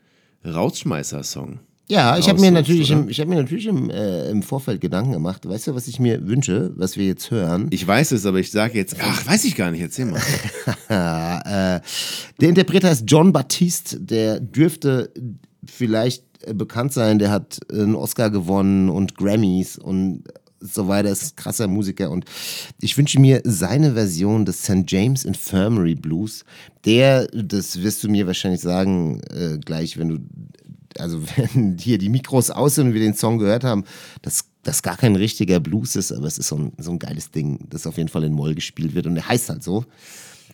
Rausschmeißer-Song. Ja, ich habe mir natürlich, oder? im, ich hab mir natürlich im, äh, im Vorfeld Gedanken gemacht. Weißt du, was ich mir wünsche, was wir jetzt hören? Ich weiß es, aber ich sage jetzt, ach, weiß ich gar nicht, erzähl mal. Äh, der Interpret heißt John Baptiste, der dürfte vielleicht äh, bekannt sein, der hat einen Oscar gewonnen und Grammys und so weiter, ist ein krasser Musiker und ich wünsche mir seine Version des St. James Infirmary Blues. Der, das wirst du mir wahrscheinlich sagen, äh, gleich, wenn du, also wenn hier die Mikros aus sind und wir den Song gehört haben, dass das gar kein richtiger Blues ist, aber es ist so ein, so ein geiles Ding, das auf jeden Fall in Moll gespielt wird. Und der heißt halt so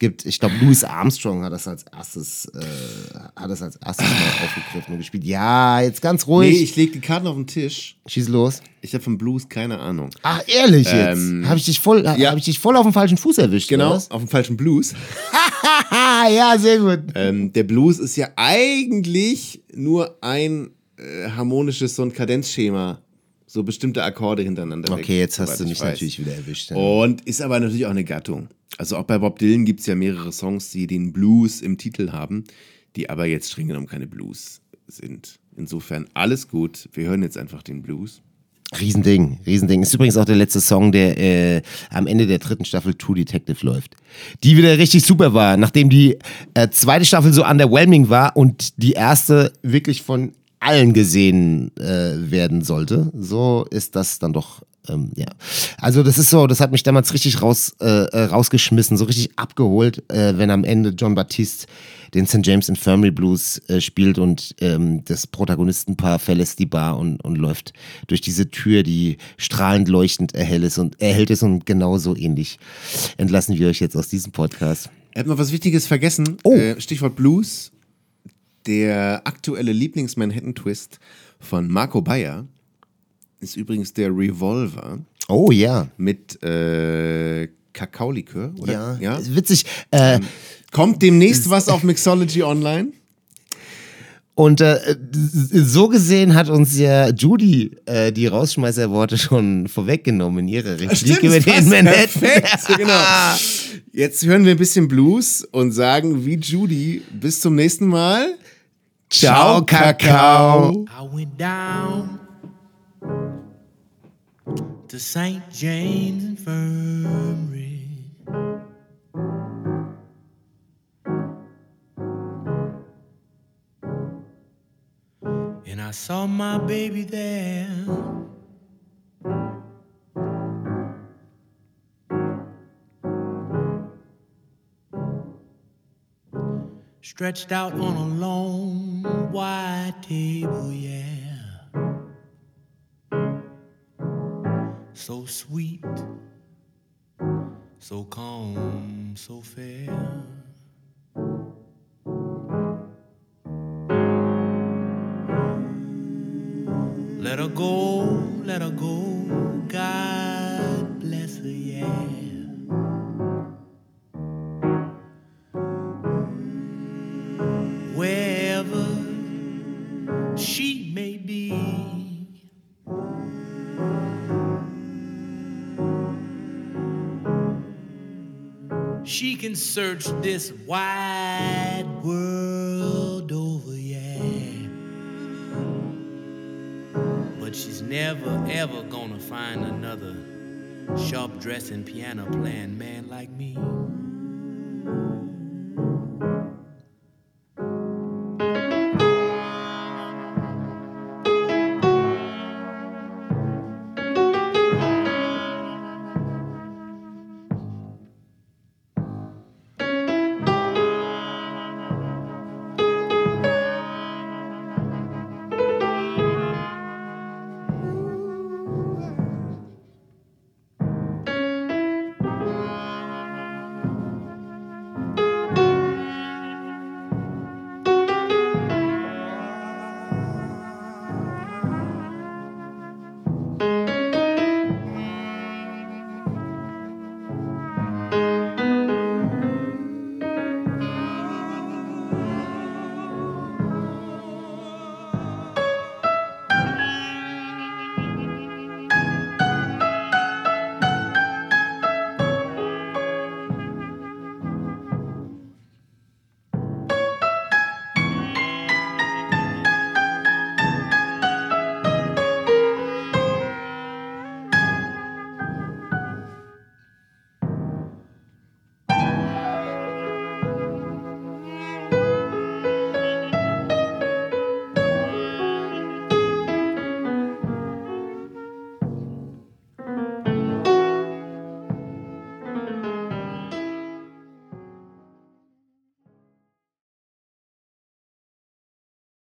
gibt, ich glaube, Louis Armstrong hat das als erstes, äh, hat das als erstes mal aufgegriffen und gespielt. Ja, jetzt ganz Nee, ruhig. ich lege die Karten auf den Tisch. Schieß los. Ich habe vom Blues keine Ahnung. Ach, ehrlich jetzt? Ähm, habe ich dich voll, ja. habe ich dich voll auf den falschen Fuß erwischt? Genau, auf dem falschen Blues. Ja, sehr gut. Ähm, der Blues ist ja eigentlich nur ein äh, harmonisches so ein Kadenzschema, so bestimmte Akkorde hintereinander. weg, Okay, jetzt hast du ich mich weiß. natürlich wieder erwischt. Ja. Und ist aber natürlich auch eine Gattung. Also auch bei Bob Dylan gibt es ja mehrere Songs, die den Blues im Titel haben, die aber jetzt streng genommen keine Blues sind. Insofern alles gut. Wir hören jetzt einfach den Blues. Riesending, Riesending. Ist übrigens auch der letzte Song, der äh, am Ende der dritten Staffel True Detective läuft. Die wieder richtig super war, nachdem die äh, zweite Staffel so underwhelming war und die erste wirklich von allen gesehen äh, werden sollte. So ist das dann doch. Ähm, ja, also das ist so, das hat mich damals richtig raus, äh, äh, rausgeschmissen, so richtig abgeholt, äh, wenn am Ende John Baptiste den St. James Infirmary Blues äh, spielt und ähm, das Protagonistenpaar verlässt die Bar und, und läuft durch diese Tür, die strahlend leuchtend erhell ist und erhellt ist und genauso ähnlich entlassen wir euch jetzt aus diesem Podcast. Ich habe noch was Wichtiges vergessen. Oh. Äh, Stichwort Blues. Der aktuelle Lieblings-Manhattan-Twist von Marco Bayer ist übrigens der Revolver Oh ja. mit äh, Kakaolikör, oder? Ja, ist witzig. Äh, Kommt demnächst was auf Mixology Online? Und äh, so gesehen hat uns ja Judy äh, die Rausschmeißerworte schon vorweggenommen in ihrer Replik über es den Manhattan. Perfekt, genau. Jetzt hören wir ein bisschen Blues und sagen wie Judy, bis zum nächsten Mal. Ciao, Kakao. I went down to St. James Infirmary. And I saw my baby there. Stretched out on a long white table, yeah. So sweet, so calm, so fair. Search this wide world over, yeah. But she's never ever gonna find another sharp dressing, piano playing man like me.